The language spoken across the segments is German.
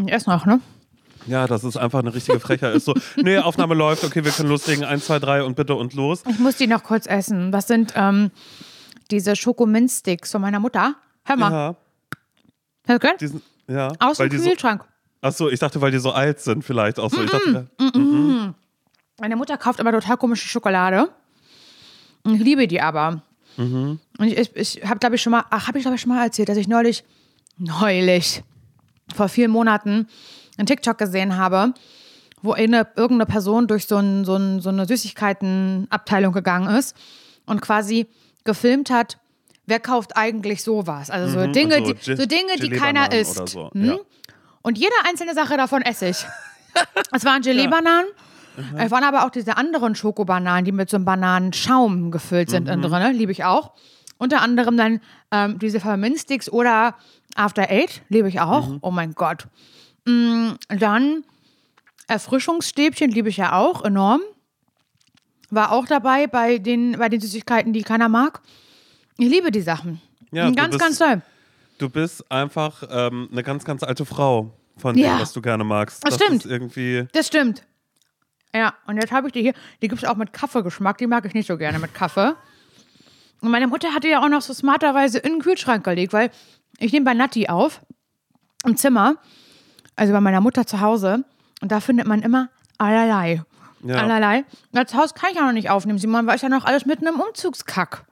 Ich esse noch, ne? Ja, das ist einfach eine richtige Frechheit. Ist so, nee, Aufnahme läuft, okay, wir können loslegen. Eins, zwei, drei und bitte und los. Ich muss die noch kurz essen. Das sind ähm, diese Schokominzsticks von meiner Mutter. Hör mal. Ja, Hast du gehört? ja. Aus dem die so, Kühlschrank. Achso, ich dachte, weil die so alt sind, vielleicht auch so. Ich dachte, Meine Mutter kauft aber total komische Schokolade. Ich liebe die aber. Und ich, ich, ich habe, glaube ich, schon mal, ach, habe ich, glaube ich, schon mal erzählt, dass ich neulich, neulich, vor vielen Monaten, einen TikTok gesehen habe, wo eine, irgendeine Person durch so, ein, so, ein, so eine Süßigkeitenabteilung gegangen ist und quasi gefilmt hat, wer kauft eigentlich sowas? Also so Dinge, und so die, so Dinge, die keiner isst. so, Hm? ja. Und jede einzelne Sache davon esse ich. Es waren Gelee-Bananen. Es waren aber auch diese anderen Schokobananen, die mit so einem Bananenschaum gefüllt sind innen drin. ne? Liebe ich auch. Unter anderem dann ähm, diese Pfefferminzsticks oder After Eight. Liebe ich auch. Oh mein Gott. Mm, dann Erfrischungsstäbchen liebe ich ja auch enorm. War auch dabei bei den, bei den Süßigkeiten, die keiner mag. Ich liebe die Sachen. Ja, du ganz, bist- ganz toll. du bist einfach ähm, eine ganz, ganz alte Frau von dem, Ja. was du gerne magst. Das stimmt. ist irgendwie. Das stimmt. Ja, und jetzt habe ich die hier. Die gibt es auch mit Kaffeegeschmack. Die mag ich nicht so gerne mit Kaffee. Und meine Mutter hatte ja auch noch so smarterweise in den Kühlschrank gelegt, weil ich nehme bei Natti auf im Zimmer, also bei meiner Mutter zu Hause. Und da findet man immer allerlei. Ja. Allerlei. Das Haus kann ich ja noch nicht aufnehmen, Simon, weil ich ja noch alles mitten im Umzugskack.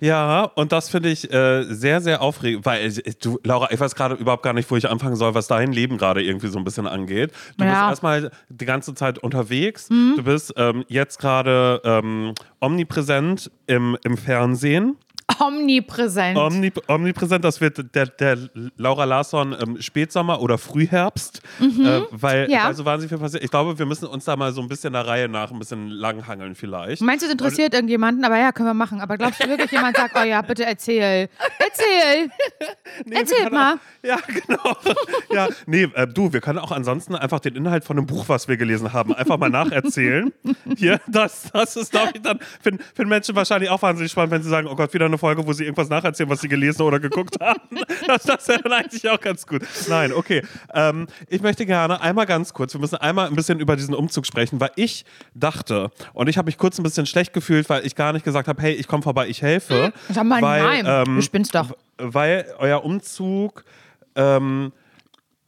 Ja, und das finde ich äh, sehr, sehr aufregend, weil äh, du, Laura, ich weiß gerade überhaupt gar nicht, wo ich anfangen soll, was dein Leben gerade irgendwie so ein bisschen angeht. Du bist Ja. Mhm. erstmal die ganze Zeit unterwegs. Du bist ähm, jetzt gerade ähm, omnipräsent im, im Fernsehen. Omnipräsent. Omni omnipräsent, das wird der, der Laura Larsson ähm, Spätsommer oder Frühherbst, äh, weil, Mhm. Ja. weil so wahnsinnig viel passiert. Ich glaube, wir müssen uns da mal so ein bisschen der Reihe nach ein bisschen langhangeln vielleicht. Meinst du, es interessiert irgendjemanden? Aber ja, können wir machen. Aber glaubst du wirklich, jemand sagt, oh ja, bitte erzähl. Erzähl. Nee, Erzähl mal. Auch, ja, genau. ja, nee, äh, du, wir können auch ansonsten einfach den Inhalt von einem Buch, was wir gelesen haben, einfach mal nacherzählen. Hier, das, das ist, glaube ich, dann für, für Menschen wahrscheinlich auch wahnsinnig spannend, wenn sie sagen, oh Gott, wieder eine Folge, wo sie irgendwas nacherzählen, was sie gelesen oder geguckt haben. Das, das wäre dann eigentlich auch ganz gut. Nein, okay. Ähm, ich möchte gerne einmal ganz kurz, wir müssen einmal ein bisschen über diesen Umzug sprechen, weil ich dachte, und ich habe mich kurz ein bisschen schlecht gefühlt, weil ich gar nicht gesagt habe, hey, ich komme vorbei, ich helfe. Sag mal, weil, nein, ähm, du spinnst doch. weil euer Umzug, ähm,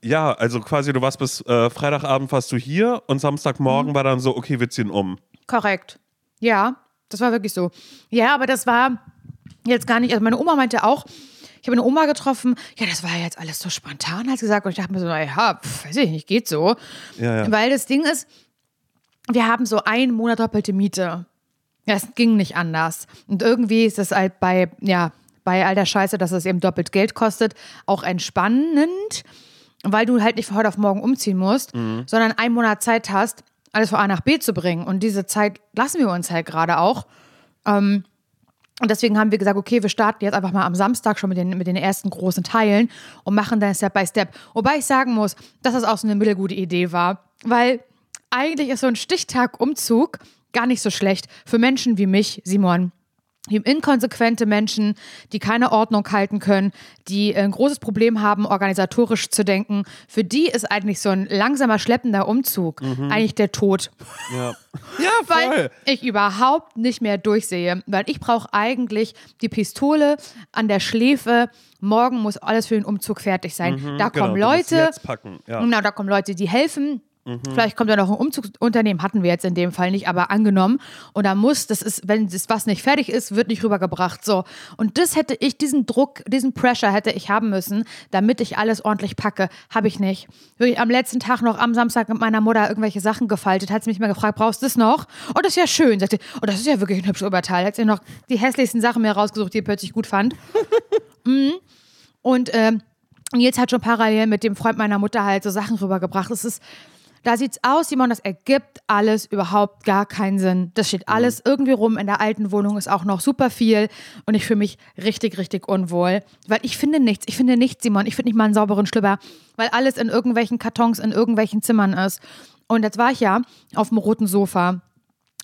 ja, also quasi du warst bis äh, Freitagabend warst du hier und Samstagmorgen war dann so, okay, wir ziehen um. Korrekt. Ja, das war wirklich so. Ja, aber das war jetzt gar nicht. Also meine Oma meinte auch, ich habe eine Oma getroffen, ja, das war jetzt alles so spontan, hat sie gesagt. Und ich dachte mir so, naja, weiß ich nicht, geht so. Ja, ja. Weil das Ding ist, wir haben so einen Monat doppelte Miete. Ja, es ging nicht anders. Und irgendwie ist es halt bei, ja, bei all der Scheiße, dass es eben doppelt Geld kostet, auch entspannend, weil du halt nicht von heute auf morgen umziehen musst, sondern einen Monat Zeit hast, alles von A nach B zu bringen. Und diese Zeit lassen wir uns halt gerade auch. Ähm, und deswegen haben wir gesagt, okay, wir starten jetzt einfach mal am Samstag schon mit den, mit den ersten großen Teilen und machen dann Step by Step. Wobei ich sagen muss, dass das auch so eine mittelgute Idee war, weil eigentlich ist so ein Stichtag-Umzug gar nicht so schlecht für Menschen wie mich, Simon. Inkonsequente Menschen, die keine Ordnung halten können, die ein großes Problem haben, organisatorisch zu denken. Für die ist eigentlich so ein langsamer, schleppender Umzug eigentlich der Tod Ja, ja weil voll. ich überhaupt nicht mehr durchsehe. Weil ich brauche eigentlich die Pistole an der Schläfe. Morgen muss alles für den Umzug fertig sein. da genau, kommen musst Leute, jetzt packen, ja. Mhm. genau, da kommen Leute, die helfen. Vielleicht kommt da noch ein Umzugsunternehmen, hatten wir jetzt in dem Fall nicht, aber angenommen. Und da muss, das ist, wenn das was nicht fertig ist, wird nicht rübergebracht. So. Und das hätte ich, diesen Druck, diesen Pressure hätte ich haben müssen, damit ich alles ordentlich packe. Habe ich nicht. Wirklich am letzten Tag noch am Samstag mit meiner Mutter irgendwelche Sachen gefaltet, hat sie mich mal gefragt, brauchst du das noch? Oh, das ist ja schön. Sagte, oh, das ist ja wirklich ein hübsches Oberteil. Hat sie noch die hässlichsten Sachen mir rausgesucht, die ich plötzlich gut fand. Und ähm, Nils hat schon parallel mit dem Freund meiner Mutter halt so Sachen rübergebracht. Es ist, da sieht's aus, Simon, das ergibt alles überhaupt gar keinen Sinn. Das steht alles irgendwie rum. In der alten Wohnung ist auch noch super viel und ich fühle mich richtig, richtig unwohl. Weil ich finde nichts. Ich finde nichts, Simon. Ich finde nicht mal einen sauberen Schlüpper, weil alles in irgendwelchen Kartons, in irgendwelchen Zimmern ist. Und jetzt war ich ja auf dem roten Sofa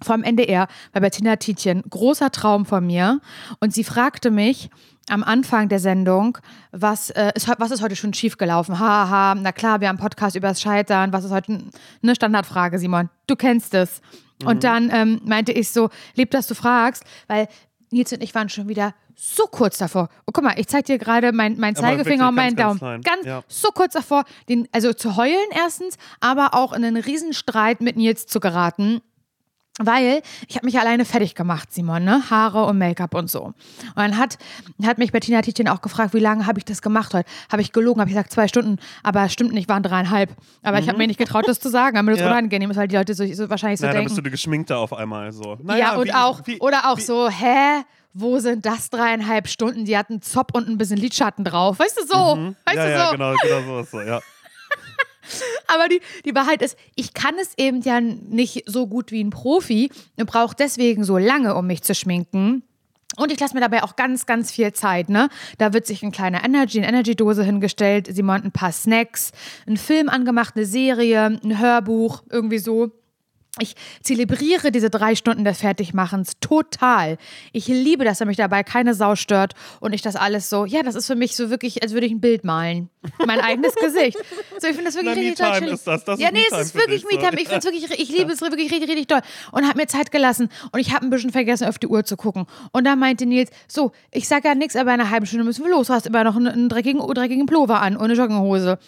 vom NDR bei Bettina Tietjen. Großer Traum von mir. Und sie fragte mich, am Anfang der Sendung, was, äh, ist, was ist heute schon schiefgelaufen? Haha, na klar, wir haben einen Podcast über das Scheitern. Was ist heute eine Standardfrage, Simon? Du kennst es. Mhm. Und dann ähm, meinte ich so, lieb, dass du fragst, weil Nils und ich waren schon wieder so kurz davor. Oh, guck mal, ich zeig dir gerade mein, mein Zeigefinger und meinen Daumen. Ganz, ganz ja. so kurz davor, den, also zu heulen erstens, aber auch in einen Riesenstreit mit Nils zu geraten. Weil ich habe mich alleine fertig gemacht, Simon, ne? Haare und Make-up und so. Und dann hat, hat mich Bettina Tietjen auch gefragt, wie lange habe ich das gemacht heute? Habe ich gelogen, habe ich gesagt, zwei Stunden, aber stimmt nicht, waren dreieinhalb. Aber mhm. ich habe mir nicht getraut, das zu sagen, damit es ja. unangenehm ist, weil die Leute so, so wahrscheinlich so naja, denken. dann bist du die Geschminkte auf einmal so. Naja, ja, und wie, auch, wie, oder auch wie, so, hä? Wo sind das dreieinhalb Stunden? Die hatten Zop und ein bisschen Lidschatten drauf. Weißt du so? Mhm. Weißt ja, du so? Ja, genau, genau so ist so, ja. Aber die, die Wahrheit ist, ich kann es eben ja nicht so gut wie ein Profi und brauche deswegen so lange, um mich zu schminken. Und ich lasse mir dabei auch ganz, ganz viel Zeit, ne? Da wird sich ein kleiner Energy, eine Energy-Dose hingestellt, Simon ein paar Snacks, ein Film angemacht, eine Serie, ein Hörbuch, irgendwie so. Ich zelebriere diese drei Stunden des Fertigmachens total. Ich liebe, dass er mich dabei keine Sau stört und ich das alles so, ja, das ist für mich so wirklich, als würde ich ein Bild malen. Mein eigenes Gesicht. So, ich finde das wirklich Na, richtig toll. ist das. das ja, ist nee, es ist wirklich Me-Time. Ich, wirklich, ich liebe es wirklich richtig, richtig toll. Und habe mir Zeit gelassen und ich habe ein bisschen vergessen, auf die Uhr zu gucken. Und dann meinte Nils, so, ich sage ja nichts, aber in einer halben Stunde müssen wir los. Du hast immer noch einen, einen dreckigen, dreckigen Pullover an und eine Jogginghose.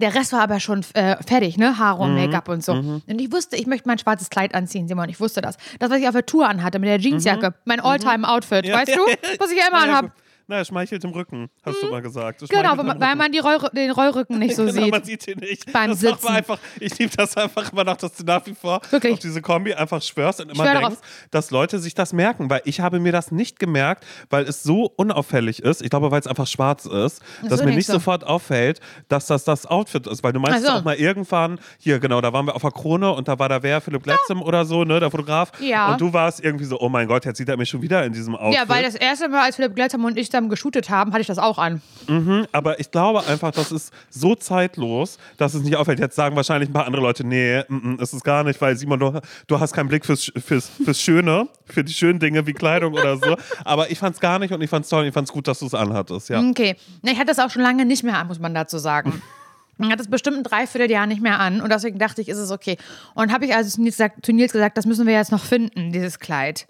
Der Rest war aber schon äh, fertig, ne? Haare und mhm. Make-up und so. Mhm. Und ich wusste, ich möchte mein schwarzes Kleid anziehen, Simon. Ich wusste das. Das, was ich auf der Tour anhatte mit der Jeansjacke. Mhm. Mein Alltime-Outfit, weißt du? Was ich immer anhabe. Na, er schmeichelt im Rücken, hast hm. du mal gesagt. Genau, weil man die Roll den Rollrücken nicht so genau, sieht. man sieht ihn nicht. Beim das Sitzen. Einfach, ich liebe das einfach immer noch, dass du nach wie vor Wirklich? auf diese Kombi einfach schwörst und immer denkst, darauf. dass Leute sich das merken. Weil ich habe mir das nicht gemerkt, weil es so unauffällig ist. Ich glaube, weil es einfach schwarz ist, das dass mir nicht so. sofort auffällt, dass das das Outfit ist. Weil du meinst also. auch mal irgendwann, hier genau, da waren wir auf der Krone und da war da wer, Philipp Letzem ja. oder so, ne, der Fotograf. Ja. Und du warst irgendwie so, oh mein Gott, jetzt sieht er mich schon wieder in diesem Outfit. Ja, weil das erste Mal, als Philipp Letzem und ich dann geshootet haben, hatte ich das auch an. Mhm, aber ich glaube einfach, das ist so zeitlos, dass es nicht auffällt. Jetzt sagen wahrscheinlich ein paar andere Leute, nee, mm, ist es gar nicht, weil Simon, du, du hast keinen Blick fürs, fürs, fürs Schöne, für die schönen Dinge wie Kleidung oder so. Aber ich fand es gar nicht und ich fand es toll und ich fand es gut, dass du es anhattest. Ja. Okay. Ich hatte das auch schon lange nicht mehr an, muss man dazu sagen. Ich hatte es bestimmt ein Dreivierteljahr nicht mehr an und deswegen dachte ich, ist es okay. Und habe ich also zu Nils, gesagt, zu Nils gesagt, das müssen wir jetzt noch finden, dieses Kleid.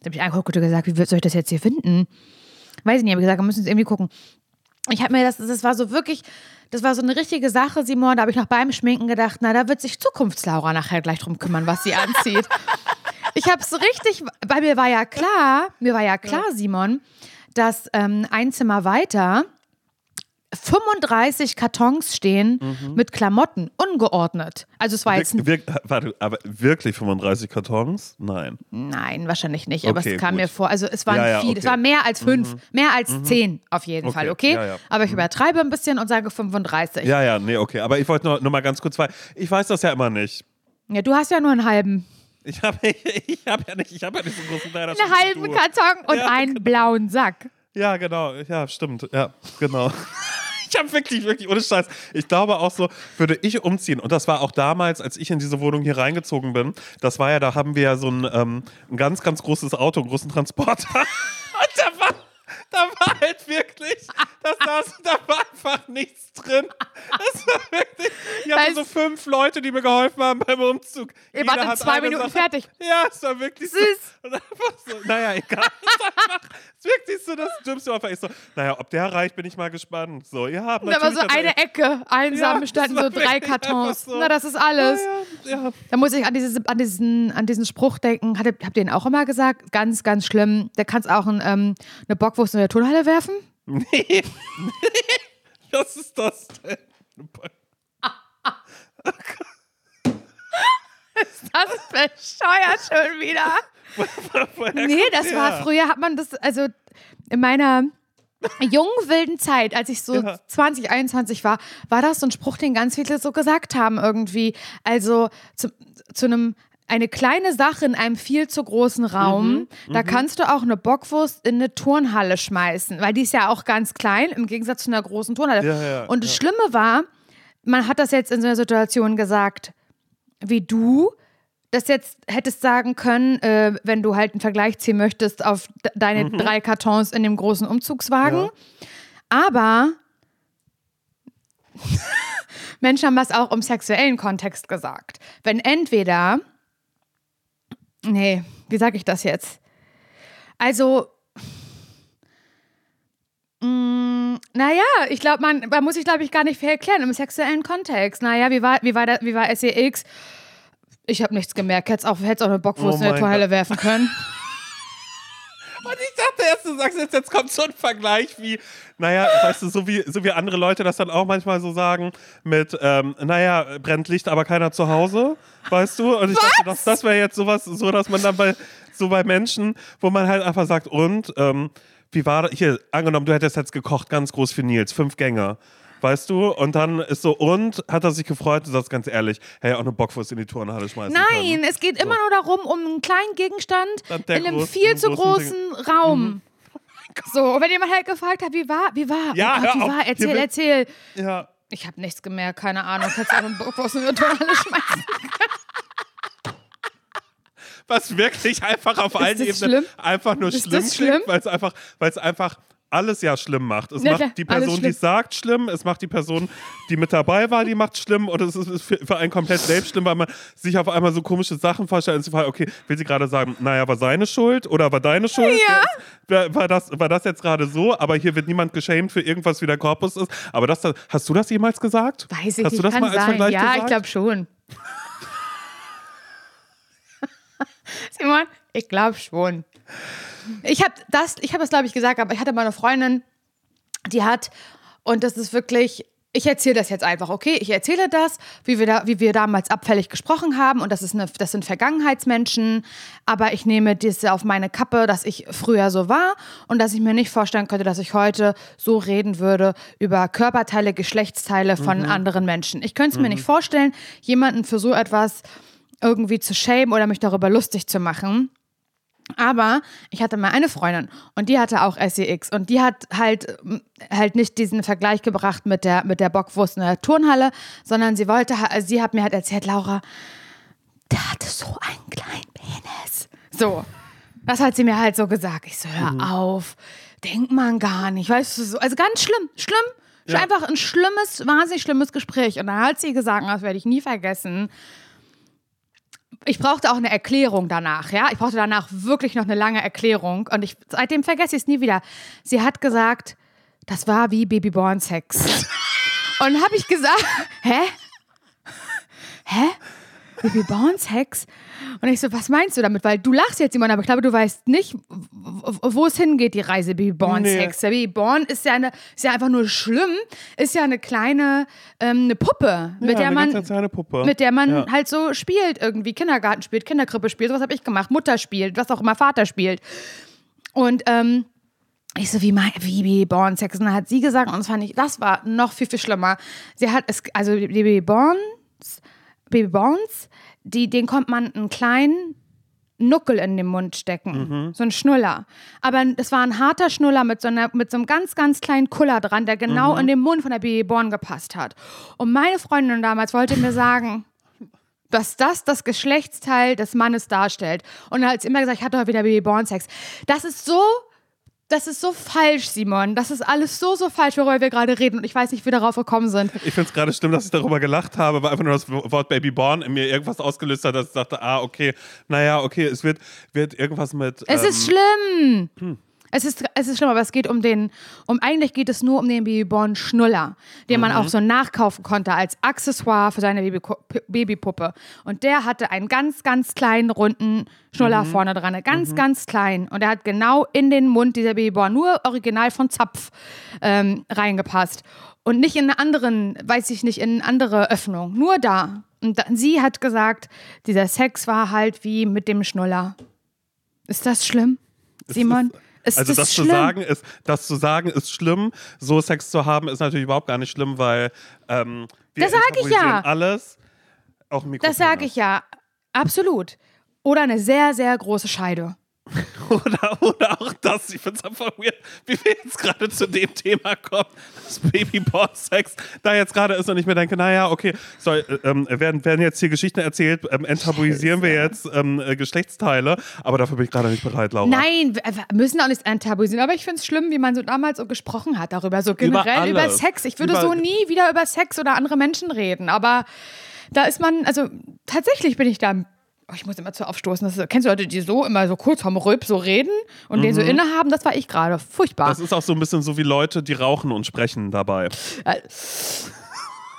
Da habe ich angeguckt und gesagt, wie soll ich das jetzt hier finden? Weiß ich nicht, habe gesagt, wir müssen es irgendwie gucken. Ich habe mir das, das war so wirklich, das war so eine richtige Sache, Simon. Da habe ich noch beim Schminken gedacht, na, da wird sich Zukunftslaura nachher gleich drum kümmern, was sie anzieht. ich habe es richtig, bei mir war ja klar, mir war ja klar, Simon, dass ähm, ein Zimmer weiter 35 Kartons stehen mhm. mit Klamotten, ungeordnet. Also es war jetzt. Wir, wir, warte, aber wirklich 35 Kartons? Nein. Nein, wahrscheinlich nicht. Aber okay, es kam gut. mir vor. Also es waren ja, ja, viele, okay. es war mehr als fünf, mhm. mehr als mhm. zehn auf jeden okay. Fall, okay? Ja, aber ich mhm. übertreibe ein bisschen und sage 35. Ja, ja, nee, okay. Aber ich wollte nur, nur mal ganz kurz, weil ich weiß das ja immer nicht. Ja, du hast ja nur einen halben. Ich habe ich hab ja nicht, ich habe ja nicht so großen Teil. Einen halben Karton und einen genau. blauen Sack. Ja, genau. Ja, stimmt. Ja, genau. ich habe wirklich, wirklich, ohne Scheiß. Ich glaube auch so, würde ich umziehen. Und das war auch damals, als ich in diese Wohnung hier reingezogen bin. Das war ja, da haben wir ja so ein, ähm, ein ganz, ganz großes Auto, einen großen Transporter. Da war halt wirklich, das saß, da war einfach nichts drin. Das war wirklich, ich hatte so fünf Leute, die mir geholfen haben beim Umzug. Ihr wart in zwei Minuten Sache, fertig. Ja, es war wirklich Süß. so. Einfach so, naja, egal. Es ist wirklich so, das Dümmste einfach ist so, naja, ob der reicht, bin ich mal gespannt. So, ja, Da war so eine Ecke, einsam ja, standen so drei Kartons. So. Na, das ist alles. Ja, ja, da muss ich an, dieses, an, diesen, an diesen Spruch denken, habt ihr, habt ihr den auch immer gesagt? Ganz, ganz schlimm. Da kannst auch ein, ähm, eine Bockwurst in der Turnhalle werfen? Nee. Was ist das denn? ist das bescheuert schon wieder? nee, das war früher, hat man das, also in meiner jungen wilden Zeit, als ich so ja. 20, 21 war, war das so ein Spruch, den ganz viele so gesagt haben irgendwie. Also zu, zu einem eine kleine Sache in einem viel zu großen Raum. Mhm, da mhm. kannst du auch eine Bockwurst in eine Turnhalle schmeißen, weil die ist ja auch ganz klein im Gegensatz zu einer großen Turnhalle. Ja, ja, Und das Schlimme war, man hat das jetzt in so einer Situation gesagt, wie du, das jetzt hättest sagen können, äh, wenn du halt einen Vergleich ziehen möchtest auf de deine Mhm. drei Kartons in dem großen Umzugswagen. Aber Menschen haben das auch im sexuellen Kontext gesagt. Wenn entweder, nee, wie sage ich das jetzt? Also, mh, naja, ich glaube, man, man muss sich, glaube ich, gar nicht viel erklären im sexuellen Kontext. Naja, wie war, wie war, der, wie war SEX? Ich habe nichts gemerkt. Hättest auch, hättest auch eine Bockwurst Oh in der Toilette werfen können. Und ich dachte erst, du sagst jetzt, jetzt kommt so ein Vergleich wie, naja, weißt du, so wie, so wie andere Leute das dann auch manchmal so sagen mit, ähm, naja, brennt Licht, aber keiner zu Hause, weißt du? Und ich dachte, das, das wäre jetzt sowas, so dass man dann bei, so bei Menschen, wo man halt einfach sagt, und, ähm, wie war das? Hier, angenommen, du hättest jetzt gekocht, ganz groß für Nils, fünf Gänge. Weißt du? Und dann ist so, und hat er sich gefreut, du sagst ganz ehrlich, hey, auch eine Bockwurst in die Turnhalle schmeißen Nein, können. es geht immer nur darum, um einen kleinen Gegenstand in einem groß- viel zu großen großen Raum. So, und wenn jemand halt gefragt hat, wie war, wie war, Ja, oh Gott, wie war, erzähl, erzähl. Ja, Ich habe nichts gemerkt, keine Ahnung, kannst du auch eine Bockwurst in der Toilette schmeißen. was wirklich einfach auf allen Ebenen einfach nur Ist schlimm klingt, schlimm? weil es einfach, weil es einfach alles ja schlimm macht. Es Ja, macht die Person, die sagt, schlimm, es macht die Person, die mit dabei war, die macht schlimm und es ist für, für einen komplett selbst schlimm, weil man sich auf einmal so komische Sachen vorstellt und fragt, okay, will sie gerade sagen, naja, war seine Schuld oder war deine Schuld? Ja. War, war, das, war das jetzt gerade so? Aber hier wird niemand geschämt für irgendwas, wie der Korpus ist. Aber das, hast du das jemals gesagt? Weiß ich hast nicht, du das mal als sein. Vergleich ja, gesagt? ich glaube schon. Simon, ich glaube schon. Ich habe das, ich habe das glaube ich gesagt, aber ich hatte mal eine Freundin, die hat und das ist wirklich ich erzähle das jetzt einfach, okay? Ich erzähle das, wie wir, da, wie wir damals abfällig gesprochen haben und das, ist eine, das sind Vergangenheitsmenschen, aber ich nehme das auf meine Kappe, dass ich früher so war und dass ich mir nicht vorstellen könnte, dass ich heute so reden würde über Körperteile, Geschlechtsteile von anderen Menschen. Ich könnte es mir nicht vorstellen, jemanden für so etwas irgendwie zu schämen oder mich darüber lustig zu machen. Aber ich hatte mal eine Freundin und die hatte auch SEX und die hat halt, ähm, halt nicht diesen Vergleich gebracht mit der, mit der Bockwurst in der Turnhalle, sondern sie wollte, sie hat mir halt erzählt, Laura, der hatte so einen kleinen Penis. So, das hat sie mir halt so gesagt. Ich so, hör auf, denkt man gar nicht, weißt du, so, also ganz schlimm, schlimm. Ja. Einfach ein schlimmes, wahnsinnig schlimmes Gespräch. Und dann hat sie gesagt, das werde ich nie vergessen, ich brauchte auch eine Erklärung danach, ja. Ich brauchte danach wirklich noch eine lange Erklärung und ich seitdem vergesse ich es nie wieder. Sie hat gesagt, das war wie Babyborn-Sex. und habe ich gesagt, hä? Hä? Babyborn-Sex? Und ich so, was meinst du damit? Weil du lachst jetzt, Simon, aber ich glaube, du weißt nicht, wo es hingeht, die Reise Babyborn-Sex. Der Babyborn ist ja, eine, ist ja einfach nur schlimm, ist ja eine kleine ähm, eine Puppe, mit ja, der man Puppe. mit der man Ja. halt so spielt irgendwie. Kindergarten spielt, Kinderkrippe spielt, sowas habe ich gemacht. Mutter spielt, was auch immer Vater spielt. Und ähm, ich so, wie, mein, wie Babyborn Sex? Und dann hat sie gesagt, und das fand ich, das war noch viel, viel schlimmer. Sie hat es, also die Babyborns, Babyborns, die, denen kommt man einen kleinen Nuckel in den Mund stecken. So ein Schnuller. Aber das war ein harter Schnuller mit so, einer, mit so einem ganz, ganz kleinen Kuller dran, der genau in den Mund von der Babyborn gepasst hat. Und meine Freundin damals wollte mir sagen, dass das das Geschlechtsteil des Mannes darstellt. Und hat immer gesagt, ich hatte heute wieder Babyborn-Sex. Das ist so, das ist so falsch, Simon. Das ist alles so, so falsch, worüber wir gerade reden. Und ich weiß nicht, wie wir darauf gekommen sind. Ich finde es gerade schlimm, dass ich darüber gelacht habe, weil einfach nur das Wort Babyborn in mir irgendwas ausgelöst hat, dass ich dachte, ah, okay, naja, okay, es wird, wird irgendwas mit. Es ähm, ist schlimm. Es ist, es ist schlimm, aber es geht um den, um eigentlich geht es nur um den Babyborn Schnuller, den man auch so nachkaufen konnte als Accessoire für seine P- Babypuppe. Und der hatte einen ganz, ganz kleinen runden Schnuller vorne dran, ganz, ganz klein. Und er hat genau in den Mund dieser Babyborn, nur original von Zapf, ähm, reingepasst. Und nicht in eine anderen, weiß ich nicht, in eine andere Öffnung. Nur da. Und dann, sie hat gesagt, dieser Sex war halt wie mit dem Schnuller. Ist das schlimm, Simon? Ist Also das das zu sagen ist, das zu sagen ist schlimm. So Sex zu haben ist natürlich überhaupt gar nicht schlimm, weil ähm, wir Das sag ich ja. alles. Auch Mikro Das sage ich ja. Absolut. Oder eine sehr, sehr große Scheide. Oder, oder auch das, ich finde es einfach weird, wie wir jetzt gerade zu dem Thema kommen, das Babyborn-Sex da jetzt gerade ist und ich mir denke, naja, okay, so, äh, ähm, werden, werden jetzt hier Geschichten erzählt, ähm, enttabuisieren wir jetzt ähm, äh, Geschlechtsteile, aber dafür bin ich gerade nicht bereit, Laura. Nein, wir müssen auch nicht enttabuisieren, aber ich finde es schlimm, wie man so damals so gesprochen hat darüber, so generell über, alles. Sex. Ich würde Über- so nie wieder über Sex oder andere Menschen reden, aber da ist man, also tatsächlich bin ich da. Oh, ich muss immer zu aufstoßen. Das ist, kennst du Leute, die so immer so kurz vom Rülp so reden und den so innehaben? Das war ich gerade. Furchtbar. Das ist auch so ein bisschen so wie Leute, die rauchen und sprechen dabei. Äh,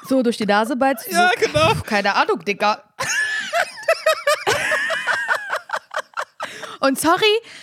So durch die Nase beißt. Ja, genau. Keine Ahnung, Digga. Und sorry,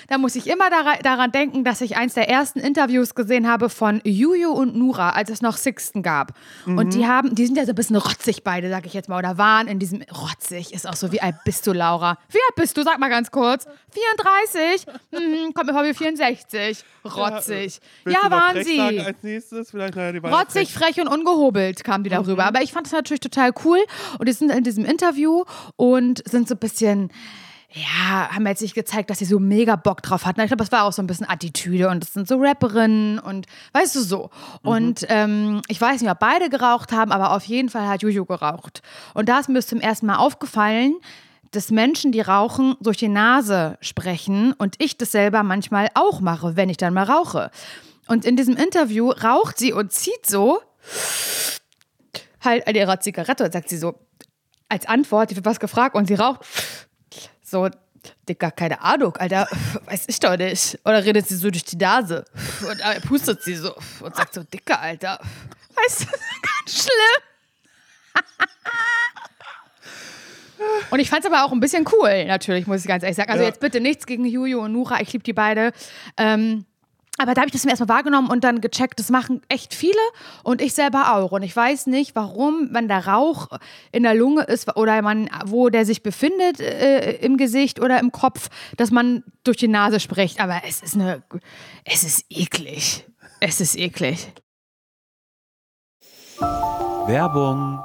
da muss ich immer dara- daran denken, dass ich eins der ersten Interviews gesehen habe von Juju und Nura, als es noch Sixten gab. Und die haben, die sind ja so ein bisschen rotzig beide, sag ich jetzt mal, oder waren in diesem rotzig. Ist auch so, wie alt bist du, Laura? Wie alt bist du? Sag mal ganz kurz. 34? Mhm, kommt mir vor wie 64. Rotzig. Ja, noch waren frech sie. Als nächstes? Vielleicht, naja, die waren Rotzig, frech und ungehobelt kamen die darüber. Aber ich fand das natürlich total cool. Und die sind in diesem Interview und sind so ein bisschen, ja, haben jetzt nicht gezeigt, dass sie so mega Bock drauf hatten. Ich glaube, das war auch so ein bisschen Attitüde und das sind so Rapperinnen und weißt du so. Und ähm, ich weiß nicht, ob beide geraucht haben, aber auf jeden Fall hat Juju geraucht. Und da ist mir zum ersten Mal aufgefallen, dass Menschen, die rauchen, durch die Nase sprechen und ich das selber manchmal auch mache, wenn ich dann mal rauche. Und in diesem Interview raucht sie und zieht so halt an ihrer Zigarette und sagt sie so als Antwort, die wird was gefragt und sie raucht so, Digga, keine Ahnung, Alter, weiß ich doch nicht. Oder redet sie so durch die Nase und äh, pustet sie so und sagt so, Digga, Alter, weißt du, das ist ganz schlimm. Und ich fand es aber auch ein bisschen cool, natürlich, muss ich ganz ehrlich sagen. Also Ja. jetzt bitte nichts gegen Juju und Nura, ich liebe die beide. Ähm, aber da habe ich das zum ersten Mal wahrgenommen und dann gecheckt, das machen echt viele und ich selber auch. Und ich weiß nicht, warum, wenn der Rauch in der Lunge ist oder man, wo der sich befindet, äh, im Gesicht oder im Kopf, dass man durch die Nase spricht. Aber es ist eine, es ist eklig. Es ist eklig. Werbung.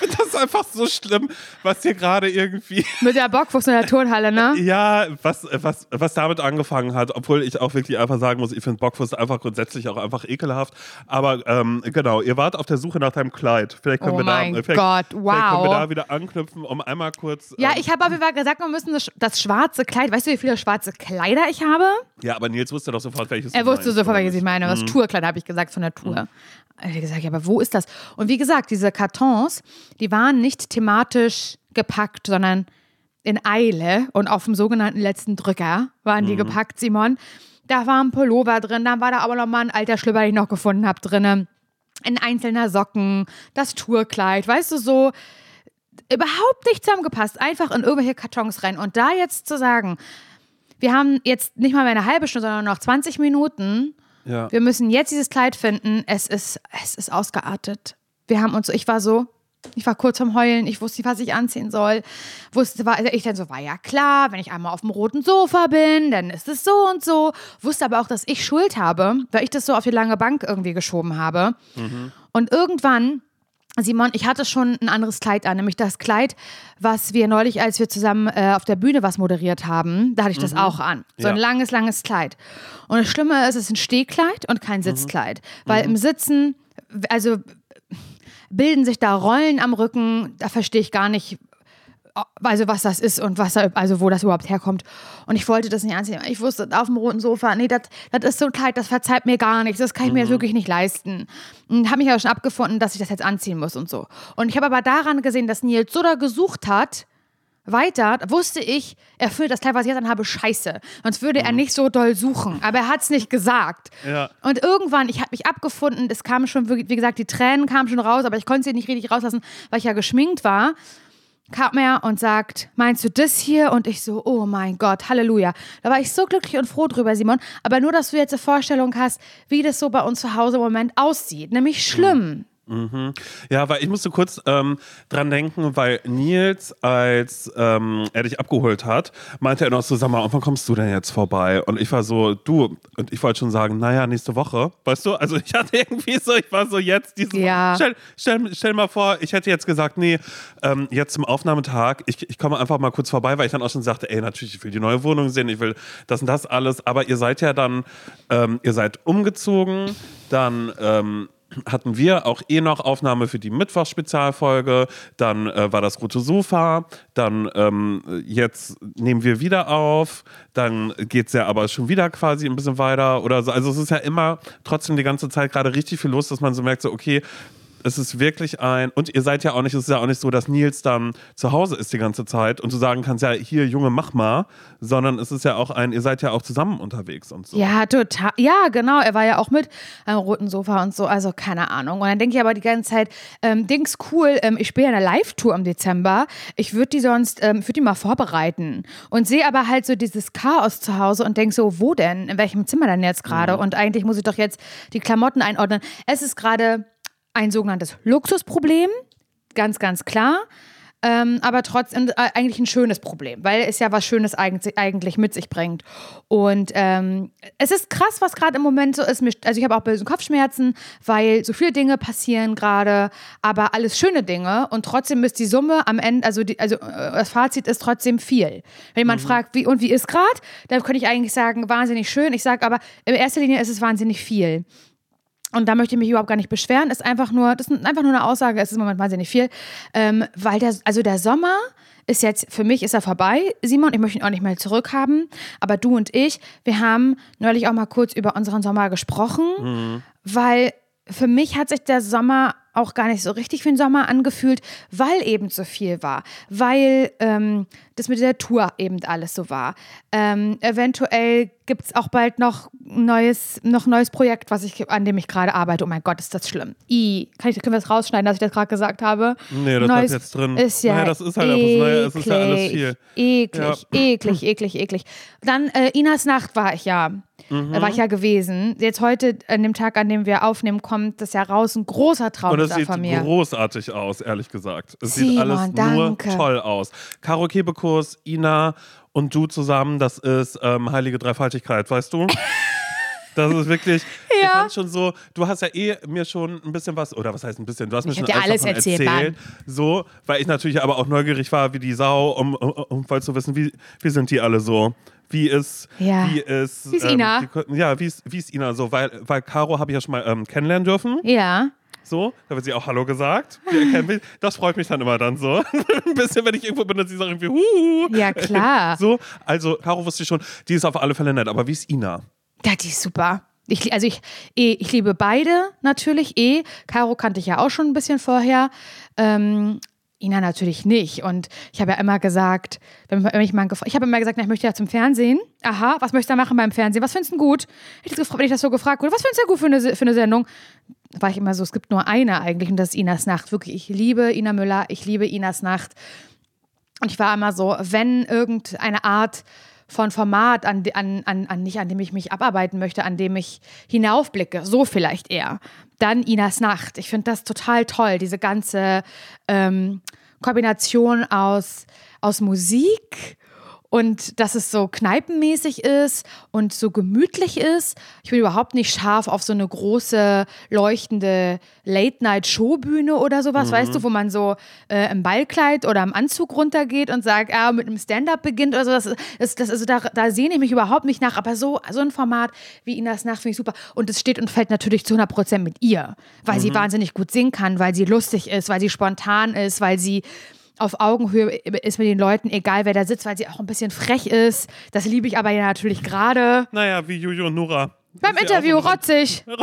Das ist einfach so schlimm, was hier gerade irgendwie Mit der Bockwurst in der Turnhalle, ne? Ja, was, was, was damit angefangen hat, obwohl ich auch wirklich einfach sagen muss, ich finde Bockwurst einfach grundsätzlich auch einfach ekelhaft. Aber ähm, genau, ihr wart auf der Suche nach deinem Kleid. Vielleicht können Oh wir da, vielleicht, Gott, vielleicht können wir wow. da wieder anknüpfen, um einmal kurz. Ja, ähm, ich habe Fall gesagt, wir müssen das, das schwarze Kleid. Weißt du, wie viele schwarze Kleider ich habe? ja, aber Nils wusste doch sofort, welches. Er wusste meinst, sofort, welches ich meine. Das Tourkleid habe ich gesagt von der Tour. Er hat gesagt, ja, aber wo ist das? Und wie gesagt, diese Kartons, die waren nicht thematisch gepackt, sondern in Eile und auf dem sogenannten letzten Drücker waren die gepackt, Simon. Da war ein Pullover drin, dann war da aber noch mal ein alter Schlüpper, den ich noch gefunden habe, drin. Ein einzelner Socken, das Tourkleid, weißt du, so überhaupt nicht zusammengepasst. Einfach in irgendwelche Kartons rein. Und da jetzt zu sagen, wir haben jetzt nicht mal mehr eine halbe Stunde, sondern noch 20 Minuten. Ja. Wir müssen jetzt dieses Kleid finden. Es ist, es ist ausgeartet. Wir haben uns, ich war so, ich war kurz vorm Heulen, ich wusste nicht, was ich anziehen soll. Wusste, war, ich dann so, war ja klar, wenn ich einmal auf dem roten Sofa bin, dann ist es so und so. Wusste aber auch, dass ich Schuld habe, weil ich das so auf die lange Bank irgendwie geschoben habe. Und irgendwann, Simon, ich hatte schon ein anderes Kleid an, nämlich das Kleid, was wir neulich, als wir zusammen äh, auf der Bühne was moderiert haben, da hatte ich das auch an. So ein Ja. langes, langes Kleid. Und das Schlimme ist, es ist ein Stehkleid und kein Sitzkleid. Weil im Sitzen, also bilden sich da Rollen am Rücken, da verstehe ich gar nicht, also was das ist und was also wo das überhaupt herkommt. Und ich wollte das nicht anziehen. Ich wusste auf dem roten Sofa, nee, das, das ist so Kleid, das verzeiht mir gar nichts. Das kann ich mir jetzt wirklich nicht leisten. Und habe mich aber schon abgefunden, dass ich das jetzt anziehen muss und so. Und ich habe aber daran gesehen, dass Nils so da gesucht hat, weiter, wusste ich, er findet das Kleid, was ich jetzt anhabe, scheiße. Sonst würde er nicht so doll suchen. Aber er hat es nicht gesagt. Ja. Und irgendwann, ich habe mich abgefunden, es kam schon, wie gesagt, die Tränen kamen schon raus, aber ich konnte sie nicht richtig rauslassen, weil ich ja geschminkt war. Kam er und sagt, meinst du das hier? Und ich so, oh mein Gott, Halleluja. Da war ich so glücklich und froh drüber, Simon. Aber nur, dass du jetzt eine Vorstellung hast, wie das so bei uns zu Hause im Moment aussieht. Nämlich schlimm. Ja, weil ich musste kurz ähm, dran denken, weil Nils, als ähm, er dich abgeholt hat, meinte er noch so, sag mal, wann kommst du denn jetzt vorbei? Und ich war so, du, und ich wollte schon sagen, naja, nächste Woche, weißt du? Also ich hatte irgendwie so, ich war so jetzt diese Ja. Stell, stell, stell mal vor, ich hätte jetzt gesagt, nee, ähm, jetzt zum Aufnahmetag, ich, ich komme einfach mal kurz vorbei, weil ich dann auch schon sagte, ey, natürlich, ich will die neue Wohnung sehen, ich will das und das alles, aber ihr seid ja dann, ähm, ihr seid umgezogen, dann ähm, hatten wir auch eh noch Aufnahme für die Mittwochspezialfolge, dann äh, war das rote Sofa, dann ähm, jetzt nehmen wir wieder auf, dann geht es ja aber schon wieder quasi ein bisschen weiter oder so. Also es ist ja immer trotzdem die ganze Zeit gerade richtig viel los, dass man so merkt, so okay, es ist wirklich ein, und ihr seid ja auch nicht, es ist ja auch nicht so, dass Nils dann zu Hause ist die ganze Zeit und du sagen kannst, ja, hier, Junge, mach mal, sondern es ist ja auch ein, ihr seid ja auch zusammen unterwegs und so. Ja, total. Ja, genau. Er war ja auch mit am roten Sofa und so. Also keine Ahnung. Und dann denke ich aber die ganze Zeit, ähm, Dings cool. Ähm, ich spiele ja eine Live-Tour im Dezember. Ich würde die sonst, ähm, würde die mal vorbereiten und sehe aber halt so dieses Chaos zu Hause und denke so, wo denn? In welchem Zimmer denn jetzt gerade? Und eigentlich muss ich doch jetzt die Klamotten einordnen. Es ist gerade ein sogenanntes Luxusproblem, ganz, ganz klar. Ähm, aber trotzdem äh, eigentlich ein schönes Problem, weil es ja was Schönes eigentlich, mit sich bringt. Und ähm, es ist krass, was gerade im Moment so ist. Also ich habe auch böse Kopfschmerzen, weil so viele Dinge passieren gerade, aber alles schöne Dinge. Und trotzdem ist die Summe am Ende, also, die, also äh, das Fazit ist trotzdem viel. Wenn jemand fragt, wie und wie ist gerade, dann könnte ich eigentlich sagen, wahnsinnig schön. Ich sage aber, in erster Linie ist es wahnsinnig viel. Und da möchte ich mich überhaupt gar nicht beschweren. Ist einfach nur, das ist einfach nur eine Aussage. Es ist im Moment wahnsinnig viel, ähm, weil der, also der Sommer ist jetzt für mich ist er vorbei, Simon. Ich möchte ihn auch nicht mehr zurückhaben. Aber du und ich, wir haben neulich auch mal kurz über unseren Sommer gesprochen, weil für mich hat sich der Sommer auch gar nicht so richtig wie ein Sommer angefühlt, weil eben so viel war, weil ähm, das mit der Tour eben alles so war. Ähm, eventuell gibt es auch bald noch ein neues, noch neues Projekt, was ich, an dem ich gerade arbeite. Oh mein Gott, ist das schlimm. I, kann ich, können wir das rausschneiden, dass ich das gerade gesagt habe? Nee, das bleibt jetzt drin. Ist ja Naja, das ist halt einfach das ist ja alles viel. Eklig, eklig, eklig, eklig. Dann äh, Inas Nacht war ich ja. Mhm. äh, War ich ja gewesen. Jetzt heute, an dem Tag, an dem wir aufnehmen, kommt das ja raus. Ein großer Traum Und da sieht von mir. großartig aus, ehrlich gesagt. Es Simon, sieht alles danke. nur toll aus. Karo Kebekus, Ina und du zusammen, das ist ähm, heilige Dreifaltigkeit, weißt du? Das ist wirklich, ich Ja. fand schon so, du hast ja eh mir schon ein bisschen was, oder was heißt ein bisschen, du hast mir Ich schon alles davon erzählt, erzählt. So, weil ich natürlich aber auch neugierig war, wie die Sau, um, um, um voll zu wissen, wie, wie sind die alle so? Wie ist, Ja. wie ist, Wie ist Ina? die, ja, wie ist, wie ist Ina so? Weil, weil Caro habe ich ja schon mal ähm, kennenlernen dürfen. Ja. So, da wird sie auch Hallo gesagt. Das freut mich dann immer dann so. Ein bisschen, wenn ich irgendwo bin und sie sagt irgendwie, Huhu. Ja, klar. So, also, Caro wusste ich schon, die ist auf alle Fälle nett. Aber wie ist Ina? Ja, die ist super. Ich, also ich, eh, ich liebe beide natürlich eh. Caro kannte ich ja auch schon ein bisschen vorher. Ähm, Ina natürlich nicht. Und ich habe ja immer gesagt, wenn, wenn ich mal ich habe immer gesagt, na, ich möchte ja zum Fernsehen. Aha, was möchtest du da machen beim Fernsehen? Was findest du gut? Hätte ich ich das so gefragt wurde, was findest du gut für eine, für eine Sendung? Da war ich immer so, es gibt nur eine eigentlich und das ist Inas Nacht. Wirklich, ich liebe Ina Müller, ich liebe Inas Nacht. Und ich war immer so, wenn irgendeine Art von Format, an, an, an, an nicht an dem ich mich abarbeiten möchte, an dem ich hinaufblicke, so vielleicht eher, dann Inas Nacht. Ich finde das total toll, diese ganze ähm, Kombination aus, aus Musik und dass es so kneipenmäßig ist und so gemütlich ist. Ich bin überhaupt nicht scharf auf so eine große, leuchtende Late-Night-Showbühne oder sowas, weißt du, wo man so äh, im Ballkleid oder im Anzug runtergeht und sagt, ah, mit einem Stand-up beginnt oder so. Das, ist, das, also da, da sehne ich mich überhaupt nicht nach. Aber so, so ein Format wie Inas Nacht finde ich super. Und es steht und fällt natürlich zu 100 Prozent mit ihr, weil sie wahnsinnig gut singen kann, weil sie lustig ist, weil sie spontan ist, weil sie auf Augenhöhe ist mit den Leuten, egal wer da sitzt, weil sie auch ein bisschen frech ist. Das liebe ich aber ja natürlich gerade. Naja, wie Juju und Nora. Beim Ist Interview ein rotzig.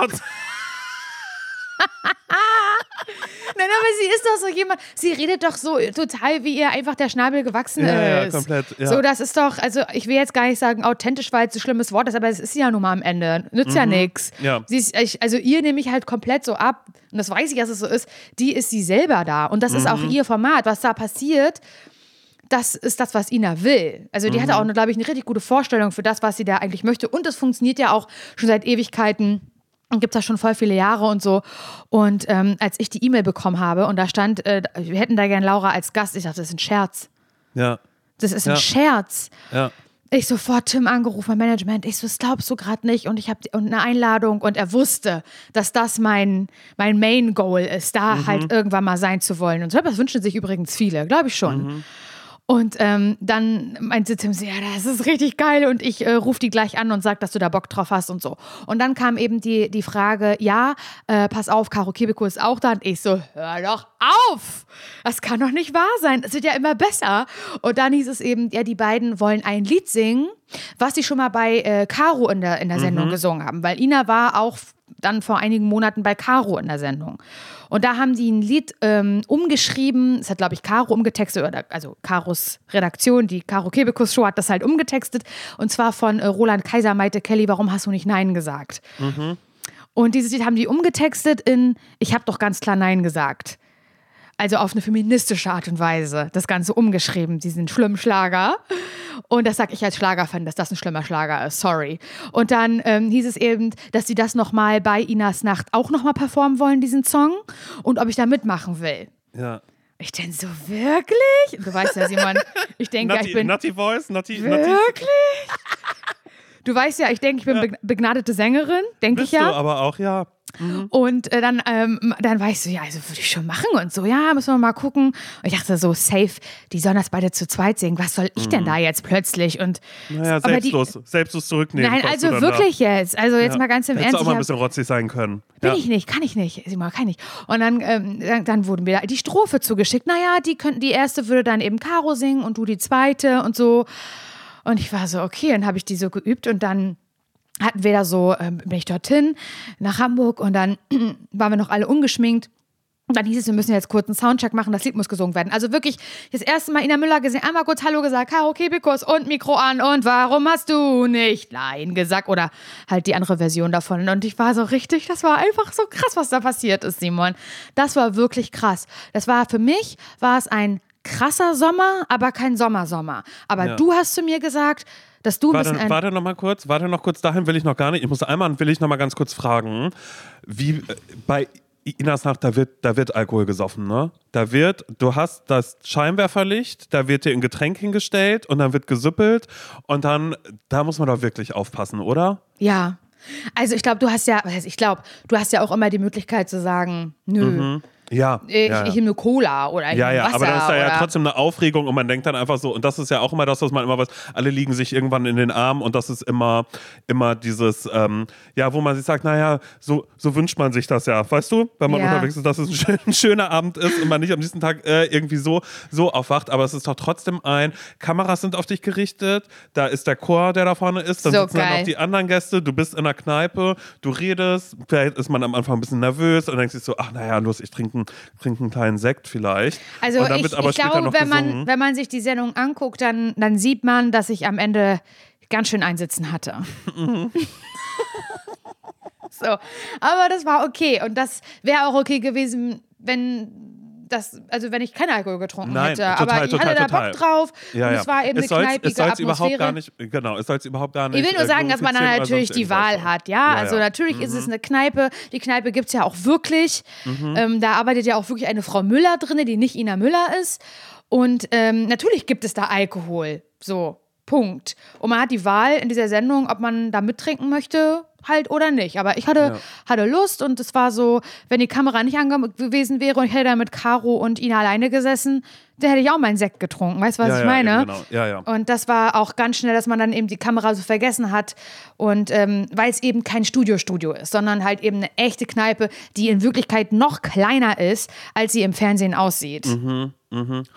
Nein, aber sie ist doch so jemand, sie redet doch so total, wie ihr einfach der Schnabel gewachsen Ja, ja, ist. komplett, ja. So, das ist doch, also ich will jetzt gar nicht sagen, authentisch, weil es ein schlimmes Wort ist, aber es ist sie ja nun mal am Ende. Nützt ja nichts. Mhm. Ja. Sie ist, ich, also ihr nehme ich halt komplett so ab, und das weiß ich, dass es so ist, die ist sie selber da. Und das ist auch Mhm. ihr Format, was da passiert. Das ist das, was Ina will. Also die Mhm. hatte auch, glaube ich, eine richtig gute Vorstellung für das, was sie da eigentlich möchte. Und es funktioniert ja auch schon seit Ewigkeiten. Gibt das schon voll viele Jahre und so. Und ähm, als ich die E-Mail bekommen habe und da stand, äh, wir hätten da gern Laura als Gast, ich dachte, das ist ein Scherz. Ja, Das ist ein Ja. Scherz. ja. Ich sofort Tim angerufen, mein Management. Ich so, das glaubst du gerade nicht. Und ich habe eine Einladung und er wusste, dass das mein, mein Main Goal ist, da Mhm. halt irgendwann mal sein zu wollen. Und so, das wünschen sich übrigens viele, glaube ich schon. Mhm. Und ähm, dann meinte Tim so, ja, das ist richtig geil und ich äh, rufe die gleich an und sag, dass du da Bock drauf hast und so. Und dann kam eben die, die Frage, ja, äh, pass auf, Caro Kebeko ist auch da. Und ich so, hör doch auf! Das kann doch nicht wahr sein. Es wird ja immer besser. Und dann hieß es eben, ja, die beiden wollen ein Lied singen, was sie schon mal bei äh, Caro in der, in der Sendung gesungen haben. Weil Ina war auch dann vor einigen Monaten bei Caro in der Sendung. Und da haben die ein Lied ähm, umgeschrieben, das hat, glaube ich, Caro umgetextet, oder, also Caros Redaktion, die Caro Kebekus Show hat das halt umgetextet. Und zwar von äh, Roland Kaiser, Maite Kelly, warum hast du nicht Nein gesagt? Und dieses Lied haben die umgetextet in Ich habe doch ganz klar Nein gesagt. Also auf eine feministische Art und Weise. Das Ganze umgeschrieben, diesen schlimmen Schlager. Und das sag ich als Schlagerfan, dass das ein schlimmer Schlager ist. Sorry. Und dann ähm, hieß es eben, dass sie das nochmal bei Inas Nacht auch nochmal performen wollen, diesen Song. Und ob ich da mitmachen will. ja. Ich denke so, wirklich? Du weißt ja, Simon, ich denke ja, ich bin. Nutty Voice, Nutty, Nutty. Du weißt ja, ich denke, ich bin beg- begnadete Sängerin, denke ich ja. du aber auch, ja. Und äh, dann, ähm, dann weißt du, ja, also würde ich schon machen und so, ja, müssen wir mal gucken. Und ich dachte so, safe, die sollen das beide zu zweit singen. Was soll ich denn da jetzt plötzlich? Und Naja, aber die- selbstlos. selbstlos zurücknehmen. Nein, also wirklich jetzt. Also Da. jetzt mal ganz im Hättest Ernst. du auch mal ein bisschen rotzig sein können. bin ja. ich nicht, kann ich nicht. Simon, kann ich. Und dann, ähm, dann, dann wurden mir die Strophe zugeschickt. Naja, die könnten, die erste würde dann eben Caro singen und du die zweite und so. Und ich war so, okay, dann habe ich die so geübt und dann hatten wir da so, ähm, bin ich dorthin nach Hamburg und dann waren wir noch alle ungeschminkt. Und dann hieß es, wir müssen jetzt kurz einen Soundcheck machen, das Lied muss gesungen werden. Also wirklich das erste Mal Ina Müller gesehen, einmal kurz Hallo gesagt, Karo Kebikus und Mikro an und warum hast du nicht Nein gesagt? Oder halt die andere Version davon. Und ich war so richtig, das war einfach so krass, was da passiert ist, Simon. Das war wirklich krass. Das war für mich, war es ein krasser Sommer, aber kein Sommersommer. Aber Ja. du hast zu mir gesagt, dass du ein Warte, bisschen warte noch mal kurz, warte noch kurz, dahin will ich noch gar nicht. Ich muss einmal, will ich noch mal ganz kurz fragen, wie äh, bei Inas Nacht, da wird, da wird Alkohol gesoffen, ne? Da wird, du hast das Scheinwerferlicht, da wird dir ein Getränk hingestellt und dann wird gesüppelt und dann, da muss man doch wirklich aufpassen, oder? Ja. Also ich glaube, du hast ja, was heißt, ich glaube, du hast ja auch immer die Möglichkeit zu sagen, nö, Ja. ich, ja, ich ja. nehme Cola oder ich Ja, ja, Wasser aber das ist da ja trotzdem eine Aufregung und man denkt dann einfach so, und das ist ja auch immer das, was man immer weiß, alle liegen sich irgendwann in den Armen und das ist immer, immer dieses, ähm, ja, wo man sich sagt, naja, so, so wünscht man sich das ja, weißt du, wenn man Ja. unterwegs ist, dass es ein, schön, ein schöner Abend ist und man nicht am nächsten Tag äh, irgendwie so, so aufwacht, aber es ist doch trotzdem ein, Kameras sind auf dich gerichtet, da ist der Chor, der da vorne ist, dann So sitzen dann geil. noch die anderen Gäste, du bist in der Kneipe, du redest, vielleicht ist man am Anfang ein bisschen nervös und denkt sich so, ach naja, los, ich trinke trinken, trinken einen kleinen Sekt vielleicht. Also Und dann ich, aber ich glaube, wenn man, wenn man sich die Sendung anguckt, dann, dann sieht man, dass ich am Ende ganz schön einsitzen hatte. so, aber das war okay und das wäre auch okay gewesen, wenn das, also wenn ich keinen Alkohol getrunken Nein, hätte. total, aber ich total, hatte da total. Bock drauf Ja, und ja. es war eben es eine kneipige es soll's überhaupt Atmosphäre. gar nicht, genau, es soll es überhaupt gar nicht. Ich will nur äh, sagen, dass man dann oder natürlich die. Wahl hat, ja. Ja, also ja. Mhm. natürlich ist es eine Kneipe. Die Kneipe gibt es ja auch wirklich. Mhm. Ähm, da arbeitet ja auch wirklich eine Frau Müller drin, die nicht Ina Müller ist. Und ähm, natürlich gibt es da Alkohol. So, Punkt. Und man hat die Wahl in dieser Sendung, ob man da mittrinken möchte, halt oder nicht. Aber ich hatte, hatte Lust und es war so, wenn die Kamera nicht ange gewesen wäre und ich hätte da mit Caro und Ina alleine gesessen, dann hätte ich auch meinen Sekt getrunken. Weißt du, was Ja, ich ja, meine? eben, genau. Ja, ja. Und das war auch ganz schnell, dass man dann eben die Kamera so vergessen hat. Und ähm, weil es eben kein Studio-Studio ist, sondern halt eben eine echte Kneipe, die in Wirklichkeit noch kleiner ist, als sie im Fernsehen aussieht. Mhm,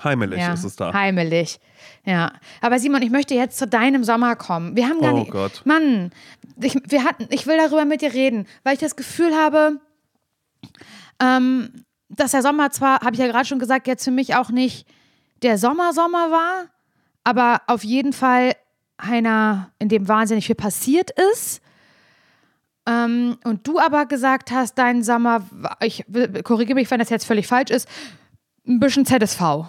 Heimelig Ja, ist es da. Heimelig. Ja. Aber Simon, ich möchte jetzt zu deinem Sommer kommen. Wir haben gar Oh nicht. Gott. Mann, ich, wir hatten, ich will darüber mit dir reden, weil ich das Gefühl habe, ähm, dass der Sommer zwar, habe ich ja gerade schon gesagt, jetzt für mich auch nicht der Sommer-Sommer war, aber auf jeden Fall einer, in dem wahnsinnig viel passiert ist. Ähm, und du aber gesagt hast, dein Sommer, ich korrigiere mich, wenn das jetzt völlig falsch ist, ein bisschen ZSV.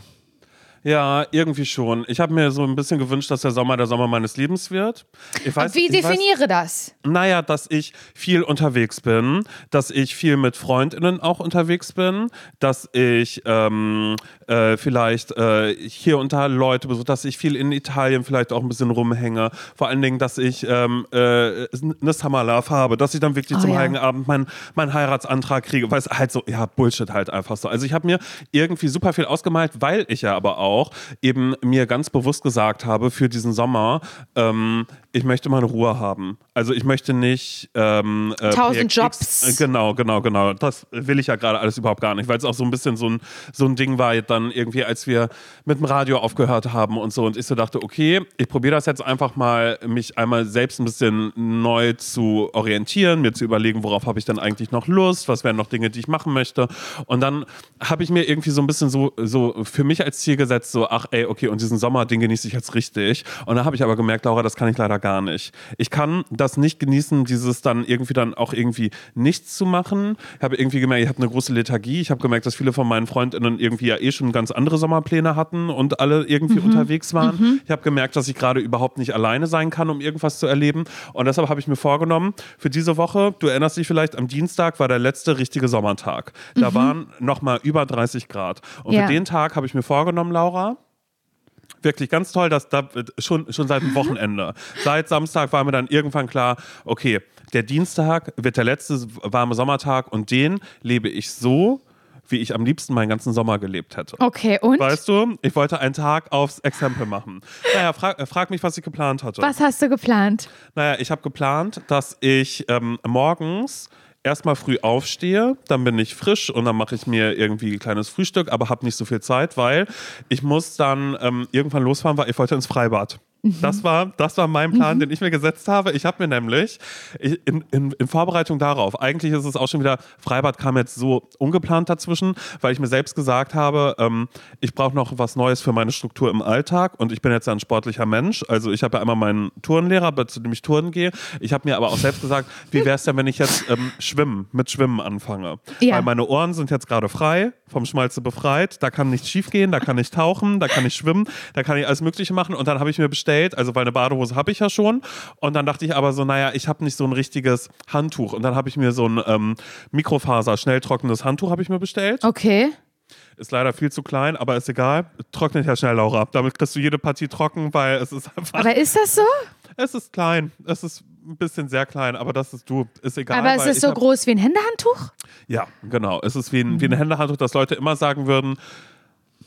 Ja, irgendwie schon. Ich habe mir so ein bisschen gewünscht, dass der Sommer der Sommer meines Lebens wird. Ich weiß, Wie ich weiß, definiere das? Naja, dass ich viel unterwegs bin, dass ich viel mit FreundInnen auch unterwegs bin, dass ich ähm, äh, vielleicht äh, hier unter Leute besuche, dass ich viel in Italien vielleicht auch ein bisschen rumhänge. Vor allen Dingen, dass ich ähm, äh, eine Summer Love habe, dass ich dann wirklich Oh zum ja. Heiligen Abend meinen mein Heiratsantrag kriege, weil es halt so, ja, Bullshit halt einfach so. Also ich habe mir irgendwie super viel ausgemalt, weil ich ja aber auch eben mir ganz bewusst gesagt habe für diesen Sommer, ähm, ich möchte meine Ruhe haben. Also ich möchte nicht ähm, äh, Tausend Projekt Jobs. Äh, genau, genau, genau. Das will ich ja gerade alles überhaupt gar nicht, weil es auch so ein bisschen so ein, so ein Ding war dann irgendwie, als wir mit dem Radio aufgehört haben und so und ich so dachte, okay, ich probiere das jetzt einfach mal, mich einmal selbst ein bisschen neu zu orientieren, mir zu überlegen, worauf habe ich denn eigentlich noch Lust, was wären noch Dinge, die ich machen möchte und dann habe ich mir irgendwie so ein bisschen so, so für mich als Ziel gesetzt, so, ach ey, okay, und diesen Sommer, den genieße ich jetzt richtig und dann habe ich aber gemerkt, Laura, das kann ich leider gar nicht. Ich kann das nicht genießen, dieses dann irgendwie dann auch irgendwie nichts zu machen. Ich habe irgendwie gemerkt, ich habe eine große Lethargie. Ich habe gemerkt, dass viele von meinen Freundinnen irgendwie ja eh schon ganz andere Sommerpläne hatten und alle irgendwie unterwegs waren. Ich habe gemerkt, dass ich gerade überhaupt nicht alleine sein kann, um irgendwas zu erleben. Und deshalb habe ich mir vorgenommen, für diese Woche, du erinnerst dich vielleicht, am Dienstag war der letzte richtige Sommertag. Da waren nochmal über 30 Grad. Und Ja. für den Tag habe ich mir vorgenommen, Laura, wirklich ganz toll, dass da schon, schon seit dem Wochenende. Seit Samstag war mir dann irgendwann klar, okay, der Dienstag wird der letzte warme Sommertag und den lebe ich so, wie ich am liebsten meinen ganzen Sommer gelebt hätte. Okay, und? Weißt du, ich wollte einen Tag aufs Exempel machen. Naja, frag, äh, frag mich, was ich geplant hatte. Was hast du geplant? Naja, ich habe geplant, dass ich ähm, morgens erstmal früh aufstehe, dann bin ich frisch und dann mache ich mir irgendwie ein kleines Frühstück, aber habe nicht so viel Zeit, weil ich muss dann ähm, irgendwann losfahren, weil ich wollte ins Freibad. Das war, das war mein Plan, den ich mir gesetzt habe. Ich habe mir nämlich ich, in, in, in Vorbereitung darauf, eigentlich ist es auch schon wieder, Freibad kam jetzt so ungeplant dazwischen, weil ich mir selbst gesagt habe, ähm, ich brauche noch was Neues für meine Struktur im Alltag und ich bin jetzt ja ein sportlicher Mensch. Also ich habe ja einmal meinen Turnlehrer, zu dem ich turnen gehe. Ich habe mir aber auch selbst gesagt, wie wäre es denn, wenn ich jetzt ähm, schwimmen, mit Schwimmen anfange? Ja. Weil meine Ohren sind jetzt gerade frei, vom Schmalze befreit. Da kann nichts schief gehen, da kann ich tauchen, da kann ich schwimmen, da kann ich alles Mögliche machen. Und dann habe ich mir bestellt, also weil eine Badehose habe ich ja schon. Und dann dachte ich aber so, naja, ich habe nicht so ein richtiges Handtuch. Und dann habe ich mir so ein ähm, Mikrofaser, schnell trocknenes Handtuch habe ich mir bestellt. Okay. Ist leider viel zu klein, aber ist egal. Trocknet ja schnell, Laura. Damit kriegst du jede Partie trocken, weil es ist einfach, Aber ist das so? es ist klein. Es ist ein bisschen sehr klein, aber das ist du, ist egal. Aber es ist so groß wie ein Händehandtuch? Ja, genau. Es ist wie ein, wie ein Händehandtuch, dass Leute immer sagen würden,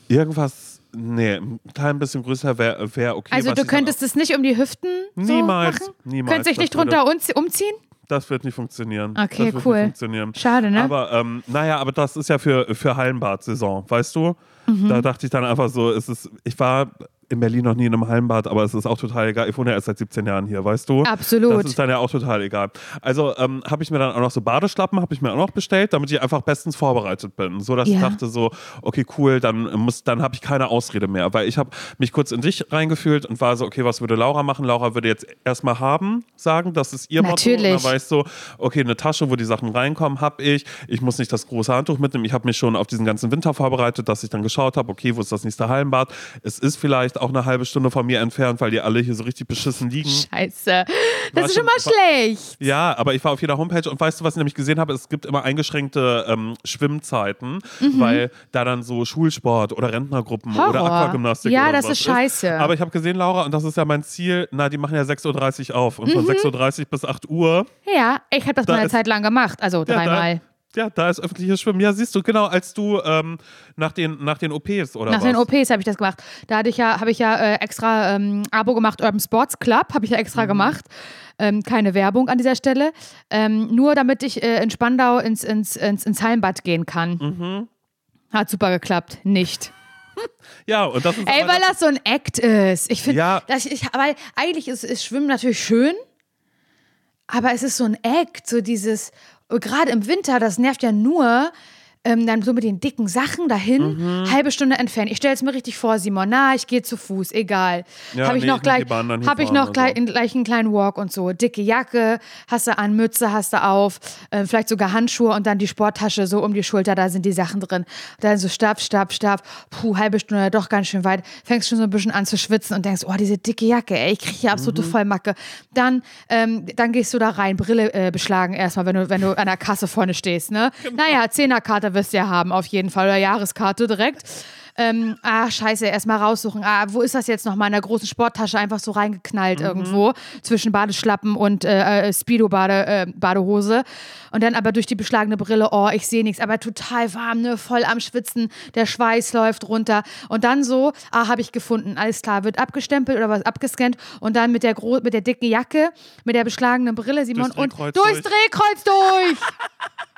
irgendwas, nee, ein klein bisschen größer wäre wär okay. Also du könntest es nicht um die Hüften so Niemals, machen? niemals. Könntest dich nicht drunter uns- umziehen? Das wird nicht funktionieren. Okay, cool. Funktionieren. Schade, ne? Aber ähm, naja, aber das ist ja für, für Hallenbad-Saison, weißt du? Mhm. Da dachte ich dann einfach so, es ist, ich war in Berlin noch nie in einem Hallenbad, aber es ist auch total egal. Ich wohne ja erst seit 17 Jahren hier, weißt du? Absolut. Das ist dann ja auch total egal. Also ähm, habe ich mir dann auch noch so Badeschlappen, habe ich mir auch noch bestellt, damit ich einfach bestens vorbereitet bin. So, dass ich Ja. dachte so, okay, cool, dann muss, dann habe ich keine Ausrede mehr. Weil ich habe mich kurz in dich reingefühlt und war so, okay, was würde Laura machen? Laura würde jetzt erstmal haben, sagen, das ist ihr Motto. Und Natürlich. dann war ich so, okay, eine Tasche, wo die Sachen reinkommen, habe ich. Ich muss nicht das große Handtuch mitnehmen. Ich habe mich schon auf diesen ganzen Winter vorbereitet, dass ich dann geschaut habe, okay, wo ist das nächste Hallenbad? Es ist vielleicht auch eine halbe Stunde von mir entfernt, weil die alle hier so richtig beschissen liegen. Scheiße. Das War ist schon mal schlecht. Ja, aber ich war auf jeder Homepage und weißt du, was ich nämlich gesehen habe? Es gibt immer eingeschränkte ähm, Schwimmzeiten, weil da dann so Schulsport oder Rentnergruppen Mhm. Horror. oder Aquagymnastik Ja, oder das ist scheiße. Aber ich habe gesehen, Laura, und das ist ja mein Ziel, na, die machen ja 6.30 Uhr auf und von Mhm. 6.30 Uhr bis 8 Uhr Ja, ich habe das Da mal eine ist- Zeit lang gemacht. Also Ja, dreimal. Da, ja, da ist öffentliches Schwimmen. Ja, siehst du, genau, als du ähm, nach, den, nach den OPs oder Nach was? den OPs habe ich das gemacht. Da hatte ich ja, habe ich ja äh, extra ähm, Abo gemacht, Urban Sports Club, habe ich ja extra gemacht. Ähm, keine Werbung an dieser Stelle. Ähm, nur damit ich äh, in Spandau ins, ins, ins, ins Hallenbad gehen kann. Hat super geklappt. Nicht. Ja, und das ist Ey, weil das so ein Act ist. Ich finde, Ja. dass ich, weil eigentlich ist, ist Schwimmen natürlich schön, aber es ist so ein Act, so dieses, gerade im Winter, das nervt ja nur, ähm, dann so mit den dicken Sachen dahin, Mhm. halbe Stunde entfernen. Ich stelle es mir richtig vor, Simon, na, ich gehe zu Fuß, egal. Ja, habe ich nee, noch ich gleich, habe ich noch gleich, so. gleich einen kleinen Walk und so. Dicke Jacke, hast du an, Mütze hast du auf, äh, vielleicht sogar Handschuhe und dann die Sporttasche so um die Schulter, da sind die Sachen drin. Dann so Stab, Stab, Stab, puh, halbe Stunde, doch ganz schön weit. Fängst schon so ein bisschen an zu schwitzen und denkst, oh, diese dicke Jacke, ey, ich kriege hier absolute Mhm. Vollmacke. Dann, ähm, dann gehst du da rein, Brille äh, beschlagen erstmal, wenn du, wenn du an der Kasse vorne stehst, ne? Genau. Naja, Zehnerkarte wirst du ja haben, auf jeden Fall, oder Jahreskarte direkt. Ähm, ah, scheiße, erstmal raussuchen. Ah, wo ist das jetzt noch mal in der großen Sporttasche einfach so reingeknallt Mhm. irgendwo zwischen Badeschlappen und äh, äh, Speedo-Bade, äh, Badehose. Und dann aber durch die beschlagene Brille, oh, ich sehe nichts, aber total warm, ne, voll am Schwitzen, der Schweiß läuft runter. Und dann so, ah, habe ich gefunden, alles klar, wird abgestempelt oder was abgescannt und dann mit der, gro mit der dicken Jacke, mit der beschlagenen Brille, Simon, Durchs und Drehkreuz durchs durch. Drehkreuz durch!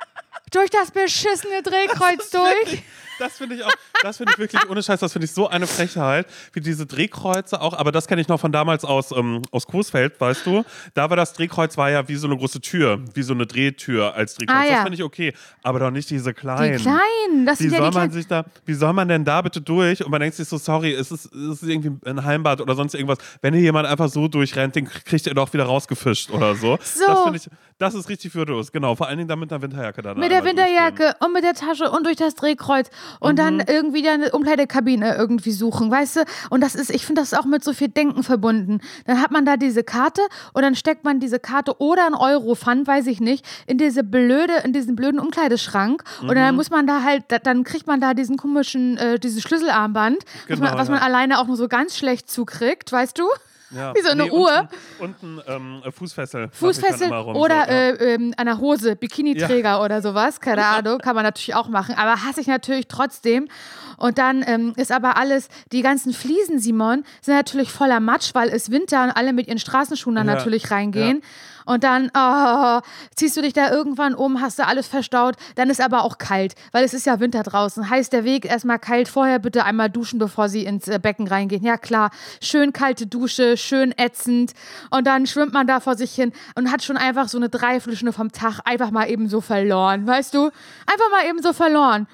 durch das beschissene Drehkreuz durch. Das finde ich auch, das finde ich wirklich ohne Scheiß, das finde ich so eine Frechheit, wie diese Drehkreuze auch, aber das kenne ich noch von damals aus, ähm, aus Coesfeld, weißt du? Da war das Drehkreuz war ja wie so eine große Tür, wie so eine Drehtür als Drehkreuz. Ah, ja. Das finde ich okay, aber doch nicht diese kleinen. Die kleinen, das Wie sind ja soll die man kleinen. sich da, wie soll man denn da bitte durch? Und man denkt sich so, sorry, es ist, es ist irgendwie ein Heimbad oder sonst irgendwas. Wenn hier jemand einfach so durchrennt, den kriegt ihr doch wieder rausgefischt oder so. So. Das finde ich, das ist richtig würdelos, genau. Vor allen Dingen dann mit einer Winterjacke. Mit der durchgehen. Winterjacke und mit der Tasche und durch das Drehkreuz und dann Mhm. irgendwie eine Umkleidekabine irgendwie suchen, weißt du? Und das ist, ich finde das auch mit so viel Denken verbunden. Dann hat man da diese Karte und dann steckt man diese Karte oder ein Euro-Pfand, weiß ich nicht, in diese blöde, in diesen blöden Umkleideschrank und Mhm. dann muss man da halt, da- dann kriegt man da diesen komischen, äh, dieses Schlüsselarmband, was, Genau, man, was man ja. alleine auch nur so ganz schlecht zukriegt, weißt du? Ja. Wie so eine Nee, Uhr. Ein ähm, Fußfessel. Fußfessel rum, oder so, ja. äh, ähm, an der Hose, Bikiniträger oder sowas, keine Ahnung, kann man natürlich auch machen, aber hasse ich natürlich trotzdem. Und dann ähm, ist aber alles, die ganzen Fliesen, Simon, sind natürlich voller Matsch, weil es Winter und alle mit ihren Straßenschuhen dann Ja, natürlich reingehen. Und dann oh, ziehst du dich da irgendwann um, hast du alles verstaut. Dann ist aber auch kalt, weil es ist ja Winter draußen. Heißt der Weg erstmal kalt. Vorher bitte einmal duschen, bevor sie ins äh, Becken reingehen. Ja klar, schön kalte Dusche, schön ätzend. Und dann schwimmt man da vor sich hin und hat schon einfach so eine Dreiviertelstunde vom Tag einfach mal eben so verloren. Weißt du? Einfach mal eben so verloren.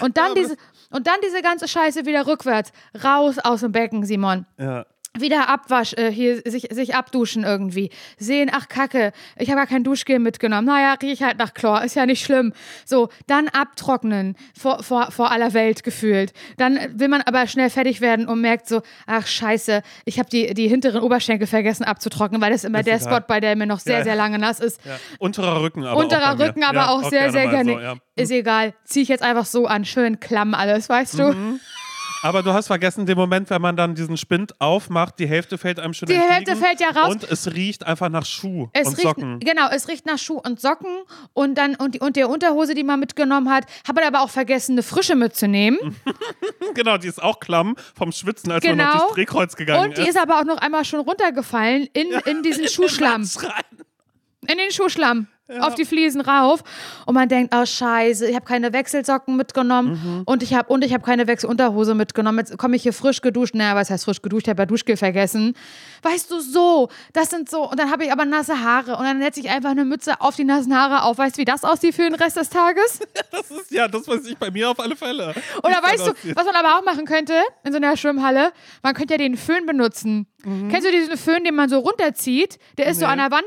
Und dann diese. Und dann diese ganze Scheiße wieder rückwärts. Raus aus dem Becken, Simon ja. Wieder Abwasch, äh, hier sich, sich abduschen irgendwie. Sehen, ach Kacke, ich habe ja kein Duschgel mitgenommen. Naja, riech halt nach Chlor, ist ja nicht schlimm. So, dann abtrocknen vor, vor, vor aller Welt gefühlt. Dann will man aber schnell fertig werden und merkt so, ach scheiße, ich habe die, die hinteren Oberschenkel vergessen abzutrocknen, weil das immer Ist der. Spot, bei der mir noch sehr, Ja. sehr lange nass ist. Ja. Unterer Rücken aber Unterer auch. Rücken aber ja, auch sehr, sehr mal gerne. So, ja. Ist egal, ziehe ich jetzt einfach so an, schön klamm alles, weißt du? Aber du hast vergessen, den Moment, wenn man dann diesen Spind aufmacht, die Hälfte fällt einem schon Die Hälfte fällt ja raus. Und es riecht einfach nach Schuh Es und riecht, Socken. genau, es riecht nach Schuh und Socken und dann und, die, und der Unterhose, die man mitgenommen hat, hat man aber auch vergessen, eine frische mitzunehmen. Genau, die ist auch klamm vom Schwitzen, als man noch Genau. durchs Drehkreuz gegangen Und die ist aber auch noch einmal schon runtergefallen in, in diesen Schuhschlamm. In den Schuhschlamm. Auf die Fliesen rauf und man denkt, oh scheiße, ich habe keine Wechselsocken mitgenommen und ich habe und ich habe keine Wechselunterhose mitgenommen. Jetzt komme ich hier frisch geduscht. Naja, was heißt frisch geduscht? Ich habe ja Duschgel vergessen. Weißt du, so, das sind so und dann habe ich aber nasse Haare und dann setze ich einfach eine Mütze auf die nassen Haare auf. Weißt du, wie das aussieht für den Rest des Tages? Das ist ja, das weiß ich bei mir auf alle Fälle. Oder weißt du, was man aber auch machen könnte in so einer Schwimmhalle? Man könnte ja den Föhn benutzen. Kennst du diesen Föhn, den man so runterzieht? Der ist so Nee. an der Wand